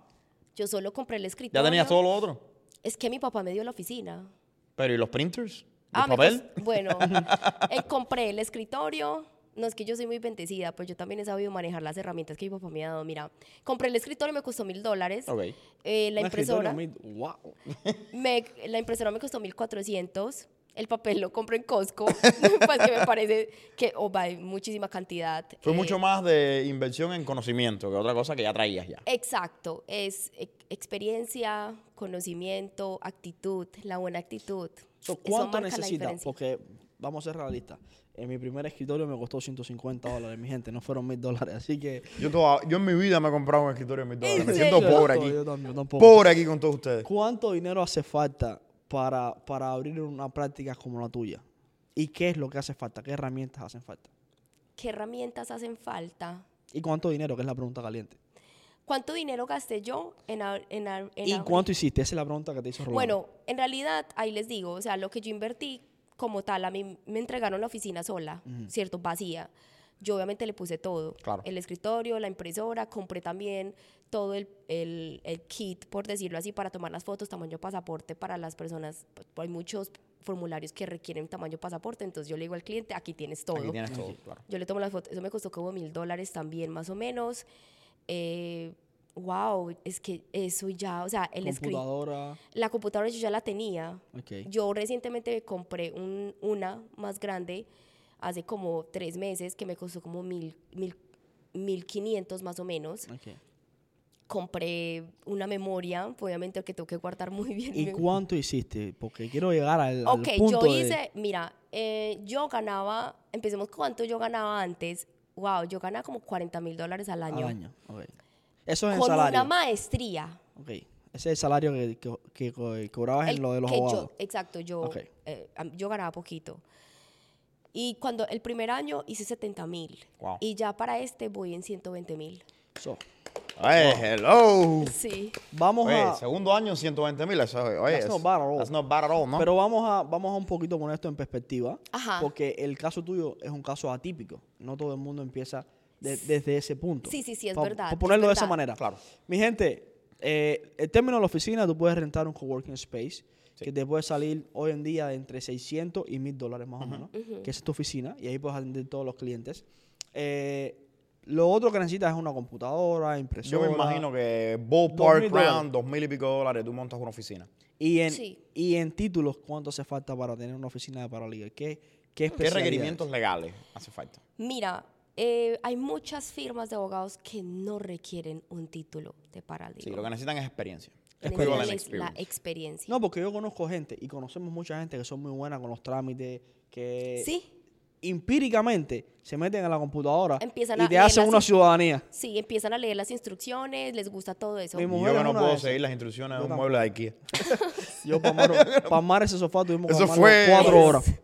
Yo solo compré el escritorio. Ya tenías todo lo otro. Es que mi papá me dio la oficina. Pero ¿y los printers? ¿El Ah, papel? bueno, eh, compré el escritorio, No, es que yo soy muy bendecida, pues yo también he sabido manejar las herramientas que mi papá me ha dado. Mira, compré el escritorio, me costó mil dólares. Ok. Eh, la impresora, mil- wow. me, la impresora me costó 1400. El papel lo compré en Costco, pues que me parece que oh, va, hay muchísima cantidad. Fue Eh, mucho más de inversión en conocimiento que otra cosa que ya traías ya. Exacto, es e- experiencia, conocimiento, actitud, la buena actitud. So, ¿Cuánto marca la necesitas? diferencia. Porque vamos a ser realistas. En mi primer escritorio me costó 150 dólares, mi gente, no fueron mil dólares. Así que. Yo, toda- yo en mi vida me he comprado un escritorio de mil dólares. ¿En Me siento pobre Yo aquí. también, yo tampoco. Pobre aquí con todos ustedes. ¿Cuánto dinero hace falta para, para abrir una práctica como la tuya? ¿Y qué es lo que hace falta? ¿Qué herramientas hacen falta? ¿Qué herramientas hacen falta? ¿Y cuánto dinero? Que es la pregunta caliente. ¿Cuánto dinero gasté yo en, en, en ¿Y abrir? cuánto hiciste? Esa es la pregunta que te hizo Rolando. Bueno, en realidad, ahí les digo, o sea, lo que yo invertí como tal, a mí me entregaron la oficina sola, ¿cierto? Vacía. Yo obviamente le puse todo. Claro. El escritorio, la impresora, compré también todo el, el- el kit, por decirlo así, para tomar las fotos, tamaño pasaporte para las personas. pues, Hay muchos formularios que requieren tamaño pasaporte, entonces yo le digo al cliente, aquí tienes todo. Aquí tienes todo, claro. Yo le tomo las fotos, eso me costó como mil dólares también, más o menos. Eh, wow, es que eso ya, o sea, el escritorio. Computadora. La computadora yo ya la tenía. Ok. Yo recientemente compré un- una más grande hace como tres meses que me costó como mil, mil, mil quinientos más o menos. ok. Compré una memoria, obviamente que tengo que guardar muy bien. ¿Y cuánto hiciste? Porque quiero llegar al, al Ok, punto yo de- hice, mira, eh, yo ganaba, empecemos cuánto yo ganaba antes. Wow, yo ganaba como 40 mil dólares al al año. año. ok. Eso es el Con salario. una maestría. Ok. Ese es el salario que, que, que co- cobrabas El en lo de los que yo- abogados. exacto, yo, eh, yo ganaba poquito. Y cuando el primer año hice 70 mil. Wow. Y ya para este voy en 120 mil. So, Hey, hello. Sí. vamos Oye, a... segundo año, 120 mil. Eso, oye, That's es- not bad at all. That's not bad at all, ¿no? Pero vamos a, vamos a un poquito poner esto en perspectiva. Ajá. Porque el caso tuyo es un caso atípico. No todo el mundo empieza de- desde ese punto. Sí, sí, sí, es Pa- verdad, Por es ponerlo de esa verdad. manera. Claro. Mi gente, eh, el término de la oficina, tú puedes rentar un coworking space que te puede salir hoy en día de entre 600 y 1000 dólares más o menos, que esa es tu oficina y ahí puedes atender todos los clientes. Eh, lo otro que necesitas es una computadora, Yo impresora. me imagino que ballpark round, dos mil y pico dólares, tú montas una oficina. Y en, Sí. y en títulos, ¿cuánto hace falta para tener una oficina de paralegal? ¿Qué, qué, requerimientos legales hace falta? Mira, eh, hay muchas firmas de abogados que no requieren un título de paralegal. Sí, lo que necesitan es experiencia. Es la experiencia. No, porque yo conozco gente y conocemos mucha gente que son muy buenas con los trámites, que Sí, empíricamente se meten a la computadora Empiezan y te hacen una ciudadanía. sí, empiezan a leer las instrucciones, les gusta todo eso. Mi Y mujer yo que no puedo seguir las instrucciones de un tampoco. mueble de IKEA. Yo para amar, ese sofá tuvimos que Eso fue- cuatro horas.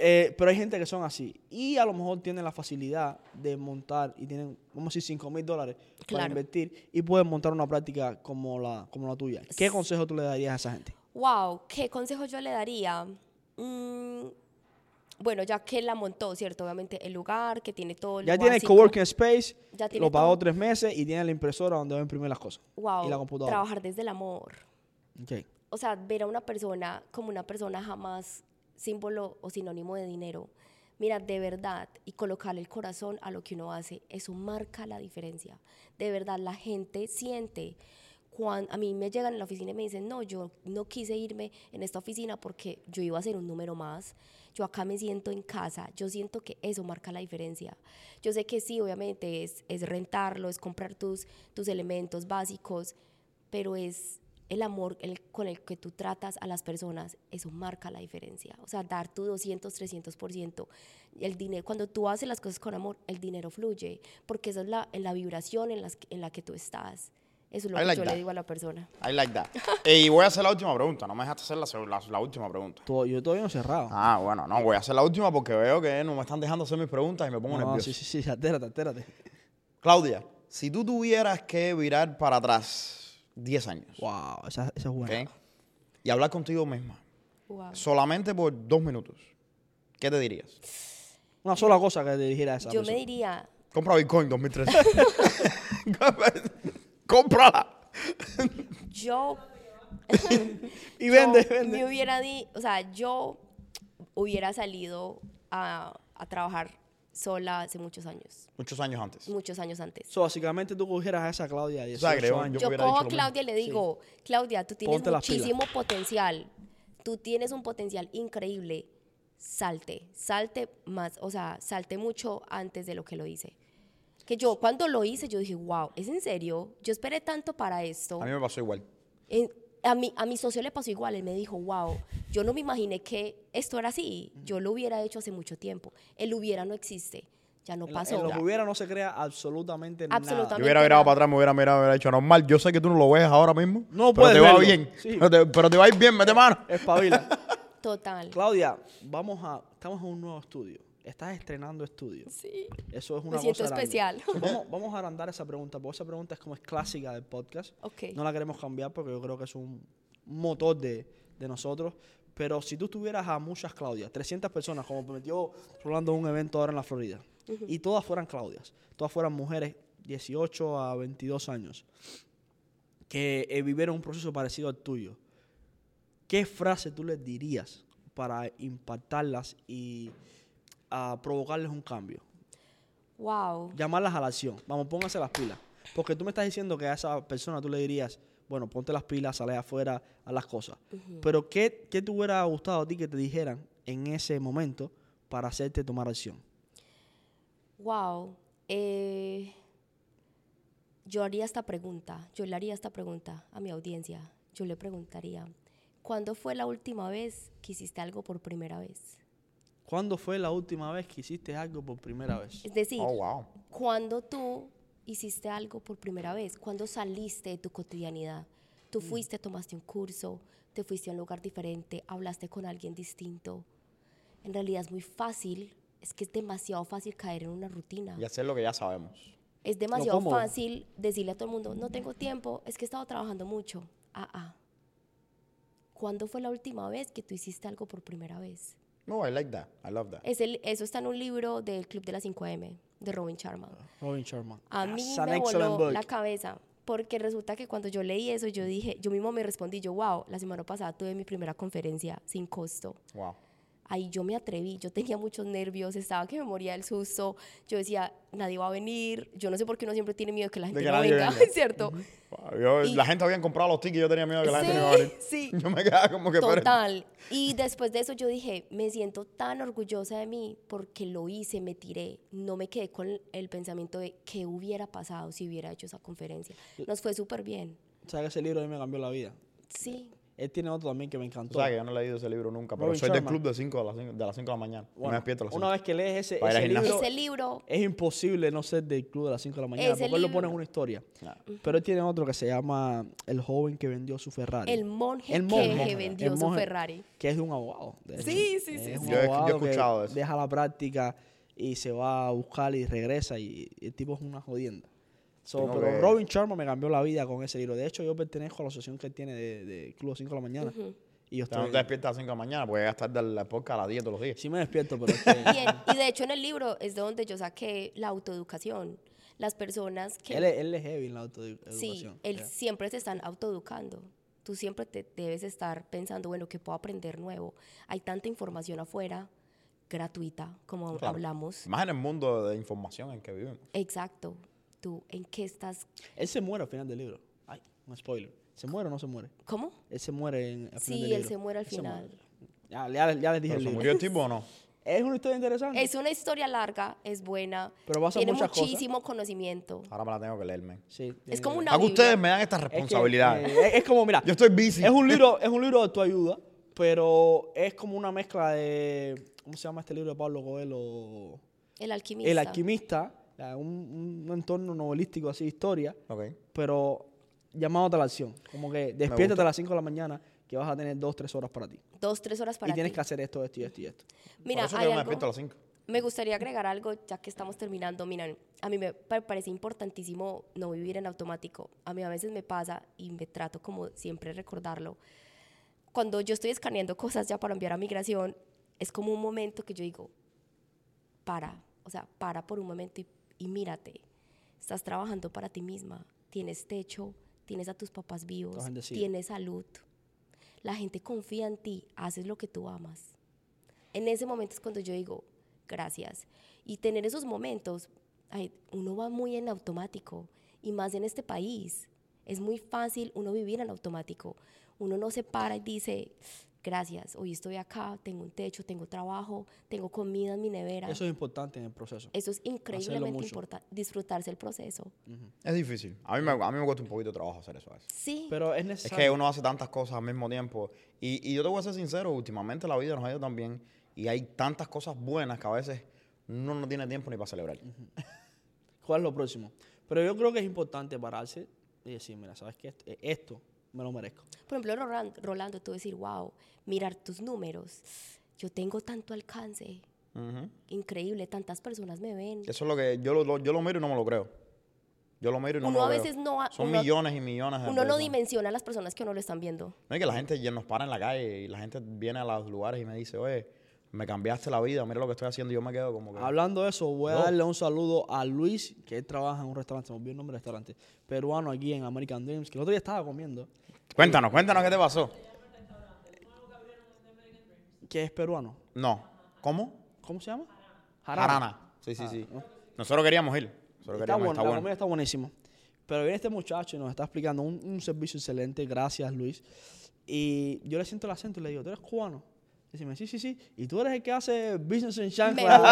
Eh, pero hay gente que son así. Y a lo mejor tienen la facilidad de montar y tienen, vamos a decir, 5 mil dólares para invertir y pueden montar una práctica como la, como la tuya. ¿Qué consejo tú le darías a esa gente? Wow, ¿qué consejo yo le daría? Mm, bueno, ya que la montó, ¿cierto? Obviamente el lugar, que tiene todo lo Ya tiene el coworking space, Ya tiene lo pagó todo. tres meses y tiene la impresora donde va a imprimir las cosas. Wow, Y la computadora. trabajar desde el amor. Ok. O sea, ver a una persona como una persona jamás símbolo o sinónimo de dinero. Mira, de verdad, y colocarle el corazón a lo que uno hace, eso marca la diferencia. De verdad, la gente siente. Cuando a mí me llegan en la oficina y me dicen, no, yo no quise irme en esta oficina porque yo iba a ser un número más. Yo acá me siento en casa. Yo siento que eso marca la diferencia. Yo sé que sí, obviamente es, es rentarlo, es comprar tus, tus elementos básicos, pero es el amor el- con el que tú tratas a las personas, eso marca la diferencia. O sea, dar tu 200, 300%. El dinero, cuando tú haces las cosas con amor, el dinero fluye, porque esa es la, en la vibración en, las, en la que tú estás. Eso es lo I que like yo that. le digo a la persona. I like that. Eh, y voy a hacer la última pregunta. No me dejaste hacer la, la- la última pregunta. Todo- yo todavía no he cerrado. Ah, bueno, no, voy a hacer la última porque veo que no me están dejando hacer mis preguntas y me pongo no, nervioso. sí, sí, sí, altérate, altérate. Claudia, si tú tuvieras que virar para atrás 10 años, Wow, esa, esa es buena. Y hablar contigo misma, Wow. solamente por dos minutos, ¿qué te dirías? Una sola cosa que te dijera a esa Yo me persona. diría, Compra Bitcoin 2013. Cómprala. yo Y vende, yo vende. me hubiera di, o sea, yo hubiera salido a, a trabajar sola hace muchos años, Muchos años antes. muchos años antes. So, básicamente tú cogieras a esa Claudia de O sea, 18 creo- años. Yo cojo a Claudia y le digo, Claudia, tú tienes Ponte muchísimo potencial, tú tienes un potencial increíble, salte, salte más, o sea, salte mucho antes de lo que lo hice. Que yo cuando lo hice, yo dije, wow, ¿es en serio? Yo esperé tanto para esto. A mí me pasó igual. En- a, mi, a mi socio le pasó igual, él me dijo, wow, yo no me imaginé que esto era así, yo lo hubiera hecho hace mucho tiempo, el hubiera no existe, ya no pasó. En lo que hubiera no se crea absolutamente, nada. Yo Absolutamente. hubiera virado nada. para atrás, me hubiera mirado, me hubiera dicho, normal, yo sé que tú no lo ves ahora mismo. No pero puedes te va verlo. bien. Sí. Pero, te, pero te va a ir bien, mete mano. Espabila. Total. Claudia, vamos a, estamos en un nuevo estudio. Estás estrenando estudio. Sí. Eso es una Me siento cosa especial. So, vamos, vamos a agrandar esa pregunta, porque esa pregunta es como es clásica del podcast. Ok. No la queremos cambiar porque yo creo que es un motor de, de nosotros. Pero si tú tuvieras a muchas Claudias, 300 personas, como prometió Rolando en un evento ahora en la Florida, y todas fueran Claudias, todas fueran mujeres 18 a 22 años, que eh, vivieron un proceso parecido al tuyo, ¿qué frase tú les dirías para impactarlas y a provocarles un cambio? Wow. llamarlas a la acción. Vamos, pónganse las pilas. Porque tú me estás diciendo que a esa persona tú le dirías, bueno, ponte las pilas, sale afuera a las cosas. Pero ¿qué, ¿qué te hubiera gustado a ti que te dijeran en ese momento para hacerte tomar acción? Wow. Eh, yo haría esta pregunta, yo le haría esta pregunta a mi audiencia. Yo le preguntaría, ¿cuándo fue la última vez que hiciste algo por primera vez? ¿Cuándo fue la última vez que hiciste algo por primera vez? Es decir, Oh, wow. cuando tú hiciste algo por primera vez, cuando saliste de tu cotidianidad, tú fuiste, tomaste un curso, te fuiste a un lugar diferente, hablaste con alguien distinto. En realidad es muy fácil, es que es demasiado fácil caer en una rutina. Y hacer lo que ya sabemos. Es demasiado cómodo. fácil decirle a todo el mundo, no tengo tiempo, es que he estado trabajando mucho. Ah, ah. ¿Cuándo fue la última vez que tú hiciste algo por primera vez? No, I like that. I love that. Es el- eso está en un libro del Club de las 5M, de Robin Sharma. Robin Sharma. A mí That's an me voló book. la cabeza, porque resulta que cuando yo leí eso, yo dije, yo mismo me respondí, yo, wow, la semana pasada tuve mi primera conferencia sin costo. Wow. Ahí yo me atreví, yo tenía muchos nervios, estaba que me moría del susto, yo decía, nadie va a venir, yo no sé por qué uno siempre tiene miedo de que la gente que no venga, venga. ¿cierto? Wow, yo- Y- la gente habían comprado los tickets y yo tenía miedo de que la gente no iba a Sí, venir. sí. Yo me quedaba como que... Total. Y después de eso yo dije, me siento tan orgullosa de mí porque lo hice, me tiré. No me quedé con el pensamiento de qué hubiera pasado si hubiera hecho esa conferencia. Nos fue súper bien. ¿Sabes que ese libro a mí me cambió la vida? Sí. Él tiene otro también que me encantó. sabes que yo no he leído ese libro nunca, pero Robin soy del club de 5 de las 5 de, las cinco de la mañana. Bueno, me despierto a las una 5. vez que lees ese, Para ir al ese libro, gimnasio. Ese libro, es imposible no ser del club de las 5 de la mañana, Ese porque él lo pone en libro- una historia. Pero él tiene otro que se llama El joven que vendió su Ferrari. el monje, El que monje. vendió El su monje. Ferrari. que es de un abogado. de hecho. Sí, sí, Es sí, un sí. Yo he- yo he abogado que escuchado eso. Deja la práctica y se va a buscar y regresa y el tipo es una jodienda. So, pero que- Robin Sharma me cambió la vida con ese libro. De hecho, yo pertenezco a la asociación que él tiene de, de Club 5 de la mañana. Y yo sea, no estoy... te despiertas a las 5 de la mañana, porque llegas tarde al podcast a las 10 todos los días. Sí me despierto, pero es que... Y, en- y de hecho en el libro es de donde yo saqué la autoeducación. Las personas que... él, es, él es heavy en la autoeducación. Sí, él siempre se están autoeducando. Tú siempre te debes estar pensando, bueno, ¿qué puedo aprender nuevo? Hay tanta información afuera, gratuita, como Claro. hablamos. Más en el mundo de información en que vivimos. Exacto. Tú, ¿en qué estás? Él se muere al final del libro. Ay, un spoiler. ¿Se muere o no se muere? ¿Cómo? Él se muere en, al final Sí, del él libro. se muere al Él final. Ya, ya, ya les dije ¿Pero el se libro. murió el tipo o no? Es una historia interesante. Es una historia larga, es buena. Pero pasa tiene muchas cosas. muchísimo conocimiento. Ahora me la tengo que leer, man. Sí, Es como una ¿A ustedes me dan estas Es que, responsabilidades? eh, es, como, mira, Yo estoy busy. es un libro, es un libro de tu ayuda, pero es como una mezcla de, ¿cómo se llama este libro de Pablo Coelho? El alquimista. El alquimista, un, un entorno novelístico así, historia, Ok. pero llamándote a la acción. Como que despiértate a las 5 de la mañana que vas a tener dos, tres horas para ti. Dos, tres horas para y tienes ti. que hacer esto, esto y esto y esto. Mira, Por eso hay yo me algo- despierto a las 5. Me gustaría agregar algo, ya que estamos terminando. Miren, a mí me pa- parece importantísimo no vivir en automático. A mí a veces me pasa y me trato como siempre recordarlo. Cuando yo estoy escaneando cosas ya para enviar a migración, es como un momento que yo digo, para, o sea, para por un momento y, y mírate. Estás trabajando para ti misma, tienes techo, tienes a tus papás vivos, tienes salud. La gente confía en ti, haces lo que tú amas. En ese momento es cuando yo digo, gracias. Y tener esos momentos, ay, uno va muy en automático, y más en este país. Es muy fácil uno vivir en automático. Uno no se para y dice, gracias, hoy estoy acá, tengo un techo, tengo trabajo, tengo comida en mi nevera. Eso es importante en el proceso. Eso es increíblemente importante, disfrutarse el proceso. Es difícil. A mí, me, a mí me cuesta un poquito de trabajo hacer eso. Sí, Pero es Es necesario. que uno hace tantas cosas al mismo tiempo. Y, y yo te voy a ser sincero, últimamente la vida nos ha ido tan bien y hay tantas cosas buenas que a veces uno no tiene tiempo ni para celebrar. ¿Cuál es lo próximo? Pero yo creo que es importante pararse y decir, mira, ¿sabes qué? Esto me lo merezco. por ejemplo, Roland- Rolando, tú decir, wow, mirar tus números, yo tengo tanto alcance, Ujú. increíble, tantas personas me ven. Eso es lo que yo lo, lo- yo lo miro y no me lo creo. Yo lo miro y no Uno me lo a creo. veces no ha- Son uno- millones y millones de Uno no personas. dimensiona a las personas que uno lo están viendo. No es que la gente ya nos para en la calle y la gente viene a los lugares y me dice, oye, me cambiaste la vida, mira lo que estoy haciendo y yo me quedo como que... Hablando de eso, voy a No. darle un saludo a Luis, que él trabaja en un restaurante, se me olvidó el nombre del restaurante, peruano aquí en American Dreams, que el otro día estaba comiendo, Cuéntanos, cuéntanos qué te pasó. que es peruano. No. ¿Cómo? ¿Cómo se llama? Jarana. Sí, sí, Ah, sí. ¿no? Nosotros queríamos ir. Nosotros Está queríamos bueno, está la bueno. comida está buenísimo. Pero viene este muchacho y nos está explicando un, un servicio excelente, gracias Luis. Y yo le siento el acento y le digo, ¿tú eres cubano? Dice, sí, sí, sí. Y tú eres el que hace business en Me chancla. muero.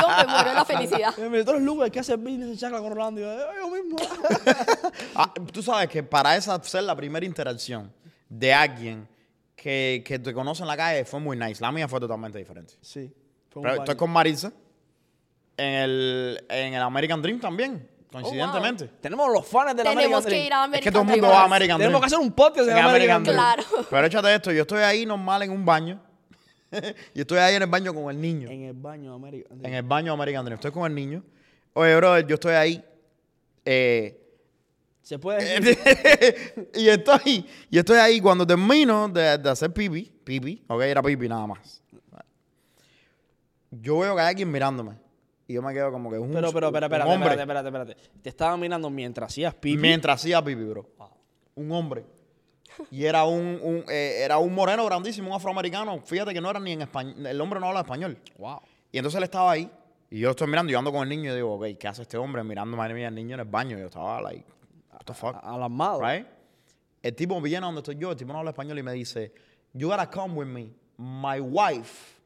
Yo me muero de la felicidad. Y me Tú eres Lugo, el que hace business en chancla con Rolando. Y yo, "Eh, yo mismo. Ah, tú sabes que para esa ser la primera interacción de alguien que, que te conoce en la calle fue muy nice. La mía fue totalmente diferente. sí. fue un Pero estoy con Marisa en el, en el American Dream también, coincidentemente. Tenemos los fans de la Tenemos American que Dream. ir a Es American que todo el mundo va a American Dream. Tenemos que hacer un podcast en En American Dream. Claro. Pero échate esto, yo estoy ahí normal en un baño. y estoy ahí en el baño con el niño. En el baño American Dream. En el baño American Dream. Estoy con el niño. Oye, brother, yo estoy ahí. eh, Se puede decir. y estoy y estoy ahí cuando termino de, de hacer pipi, pipi, ok, era pipi nada más. Yo veo que hay alguien mirándome y yo me quedo como que un, Pero, pero, espérate, espérate, espérate, espérate. Te estaba mirando mientras hacías pipi. mientras hacía pipi, bro. Un hombre. Y era un, un, eh, era un moreno grandísimo, un afroamericano. Fíjate que no era ni en español. El hombre no habla español. Wow. Y entonces él estaba ahí y yo estoy mirando yo ando con el niño y digo, ok, ¿qué hace este hombre mirando madre mía al niño en el baño? Y yo estaba like, what the fuck? Alarmado. right? El tipo viene a donde estoy yo, el tipo no habla español y me dice, you gotta come with me. My wife,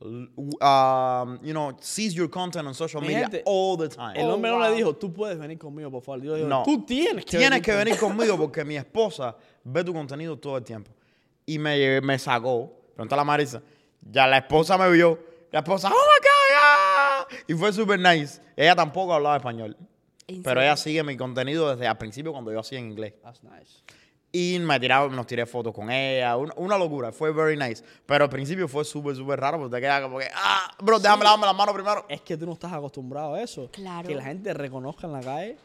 um, you know, sees your content on social Mi media gente, all the time. El Oh, hombre no le dijo, tú puedes venir conmigo, por favor. Yo le digo, no. tú tienes que Tienes venir que conmigo". venir conmigo porque mi esposa ve tu contenido todo el tiempo. Y me, me sacó, preguntó a la Marisa, ya la esposa me vio, la esposa, oh my God, yeah". y fue super nice. Ella tampoco hablaba español. ¿En Pero ella sigue mi contenido desde al principio cuando yo hacía en inglés. That's nice. Y me tiraba, nos tiré fotos con ella. Una, una locura. Fue very nice. Pero al principio fue súper, súper raro porque te queda como que, ah, bro, déjame lavarme las manos primero. Es que tú no estás acostumbrado a eso. Claro. Que la gente reconozca en la calle,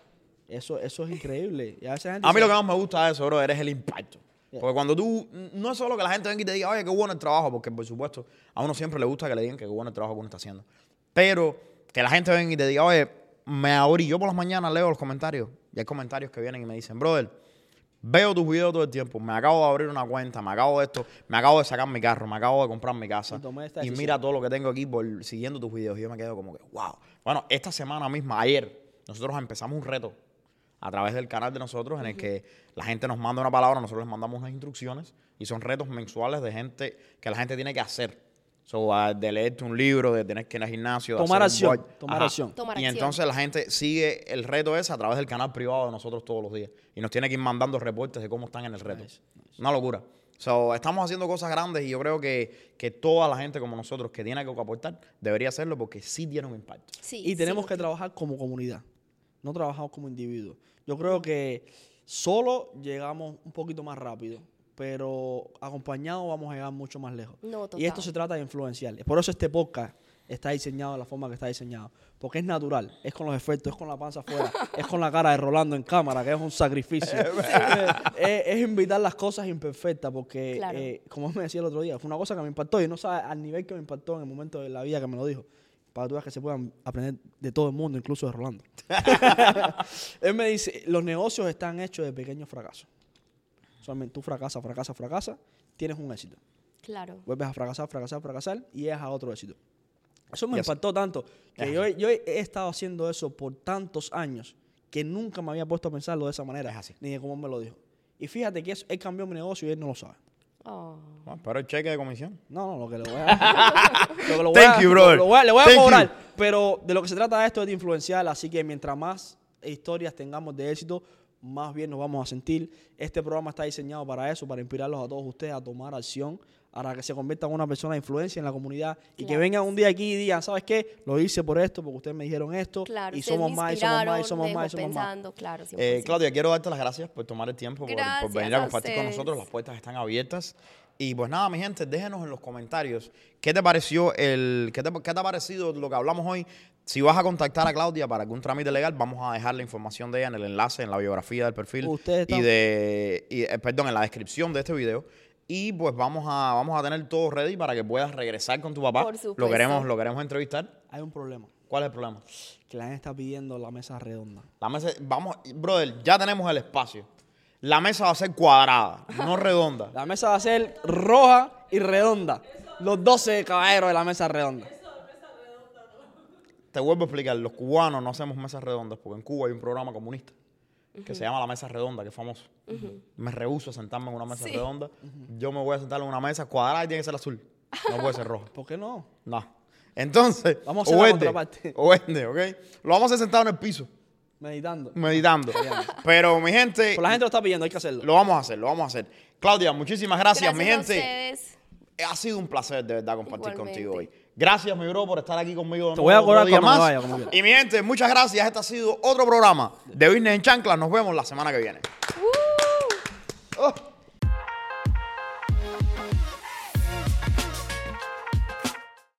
eso, eso es increíble. Y a veces gente A mí lo que más me gusta de eso, bro, eres el impacto. Yeah. Porque cuando tú, no es solo que la gente venga y te diga, oye, qué bueno el trabajo, porque por supuesto, a uno siempre le gusta que le digan que qué bueno el trabajo que uno está haciendo. Pero que la gente venga y te diga, oye, me abrí, yo por las mañanas leo los comentarios, y hay comentarios que vienen y me dicen, brother, veo tus videos todo el tiempo, me acabo de abrir una cuenta, me acabo de esto, me acabo de sacar mi carro, me acabo de comprar mi casa, Y y mira todo lo que tengo aquí por siguiendo tus videos, y yo me quedo como que, wow. Bueno, esta semana misma, ayer, nosotros empezamos un reto a través del canal de nosotros en el que la gente nos manda una palabra, nosotros les mandamos unas instrucciones y son retos mensuales de gente que la gente tiene que hacer. So, de leerte un libro, de tener que ir al gimnasio, de Tomar hacer acción, tomar acción. Tomar y acción. entonces la gente sigue el reto ese a través del canal privado de nosotros todos los días. Y nos tiene que ir mandando reportes de cómo están en el reto. Nice, Una locura. So, estamos haciendo cosas grandes y yo creo que, que toda la gente como nosotros que tiene que aportar debería hacerlo porque sí tiene un impacto. Sí, Y tenemos sí, que trabajar como comunidad. No trabajamos como individuos. Yo creo que solo llegamos un poquito más rápido, pero acompañados vamos a llegar mucho más lejos. No, y esto total. se trata de influenciar. Por eso este podcast está diseñado de la forma que está diseñado. Porque es natural, es con los efectos, es con la panza afuera, es con la cara de Rolando en cámara, que es un sacrificio. Es, es invitar las cosas imperfectas, porque, Claro. eh, como me decía el otro día, fue una cosa que me impactó y no sabe al nivel que me impactó en el momento de la vida que me lo dijo. Para que tú veas que se puedan aprender de todo el mundo, incluso de Rolando. Él me dice, los negocios están hechos de pequeños fracasos. Solamente tú fracasas, fracasas, fracasas, tienes un éxito. Claro. Vuelves a fracasar, fracasar, fracasar y llegas a otro éxito. Eso me Y así- impactó tanto que Es yo, he estado haciendo eso por tantos años que nunca me había puesto a pensarlo de esa manera. Es así. Ni de cómo me lo dijo. Y fíjate que eso- él cambió mi negocio y él no lo sabe. Oh. Bueno, pero el cheque de comisión. No, no, lo que le voy a. lo que lo voy Thank a- you, lo- brother. lo voy a- le voy a Thank you. cobrar. Pero de lo que se trata esto es de influenciar, así que mientras más historias tengamos de éxito, más bien nos vamos a sentir. Este programa está diseñado para eso, para inspirarlos a todos ustedes a tomar acción, para que se conviertan en una persona de influencia en la comunidad y que Claro. vengan un día aquí y digan, ¿sabes qué? Lo hice por esto, porque ustedes me dijeron esto, Claro, y somos más, y somos más, y somos más, y somos más. pensando, claro, 100%. Eh, Claudia, quiero darte las gracias por tomar el tiempo, por, por venir a a compartir con nosotros. Las puertas están abiertas. Y pues nada, mi gente, déjenos en los comentarios qué te pareció el, qué te, qué te ha parecido lo que hablamos hoy. Si vas a contactar a Claudia para algún trámite legal, vamos a dejar la información de ella en el enlace, en la biografía del perfil Ustedes y de, y, eh, perdón, en la descripción de este video. Y pues vamos a, vamos a tener todo ready para que puedas regresar con tu papá. Por Lo supuesto. queremos, lo queremos entrevistar. Hay un problema, ¿Cuál es el problema? que la gente está pidiendo la mesa redonda. La mesa, vamos, brother, ya tenemos el espacio. La mesa va a ser cuadrada, no redonda. La mesa va a ser roja y redonda. Los 12 caballeros de la mesa redonda. Te vuelvo a explicar, los cubanos no hacemos mesas redondas porque en Cuba hay un programa comunista que se llama La Mesa Redonda, que es famoso. Me rehúso a sentarme en una mesa Sí. redonda. Yo me voy a sentar en una mesa cuadrada y tiene que ser azul. No puede ser roja. ¿Por qué no? No. Entonces, Vamos a hacer o la contraparte. o verde, ¿ok? Lo vamos a hacer sentado en el piso, Meditando. meditando. Pero mi gente, Pues la gente lo está pidiendo, hay que hacerlo. lo vamos a hacer, lo vamos a hacer. Claudia, muchísimas gracias, mi a gente. ustedes. Ha sido un placer de verdad compartir Igualmente. contigo hoy. Gracias, mi bro, por estar aquí conmigo. Te voy a cobrar día más. vaya, como quiera. Y mi gente, muchas gracias. Este ha sido otro programa de Business en Chanclas. Nos vemos la semana que viene. Uh. Oh.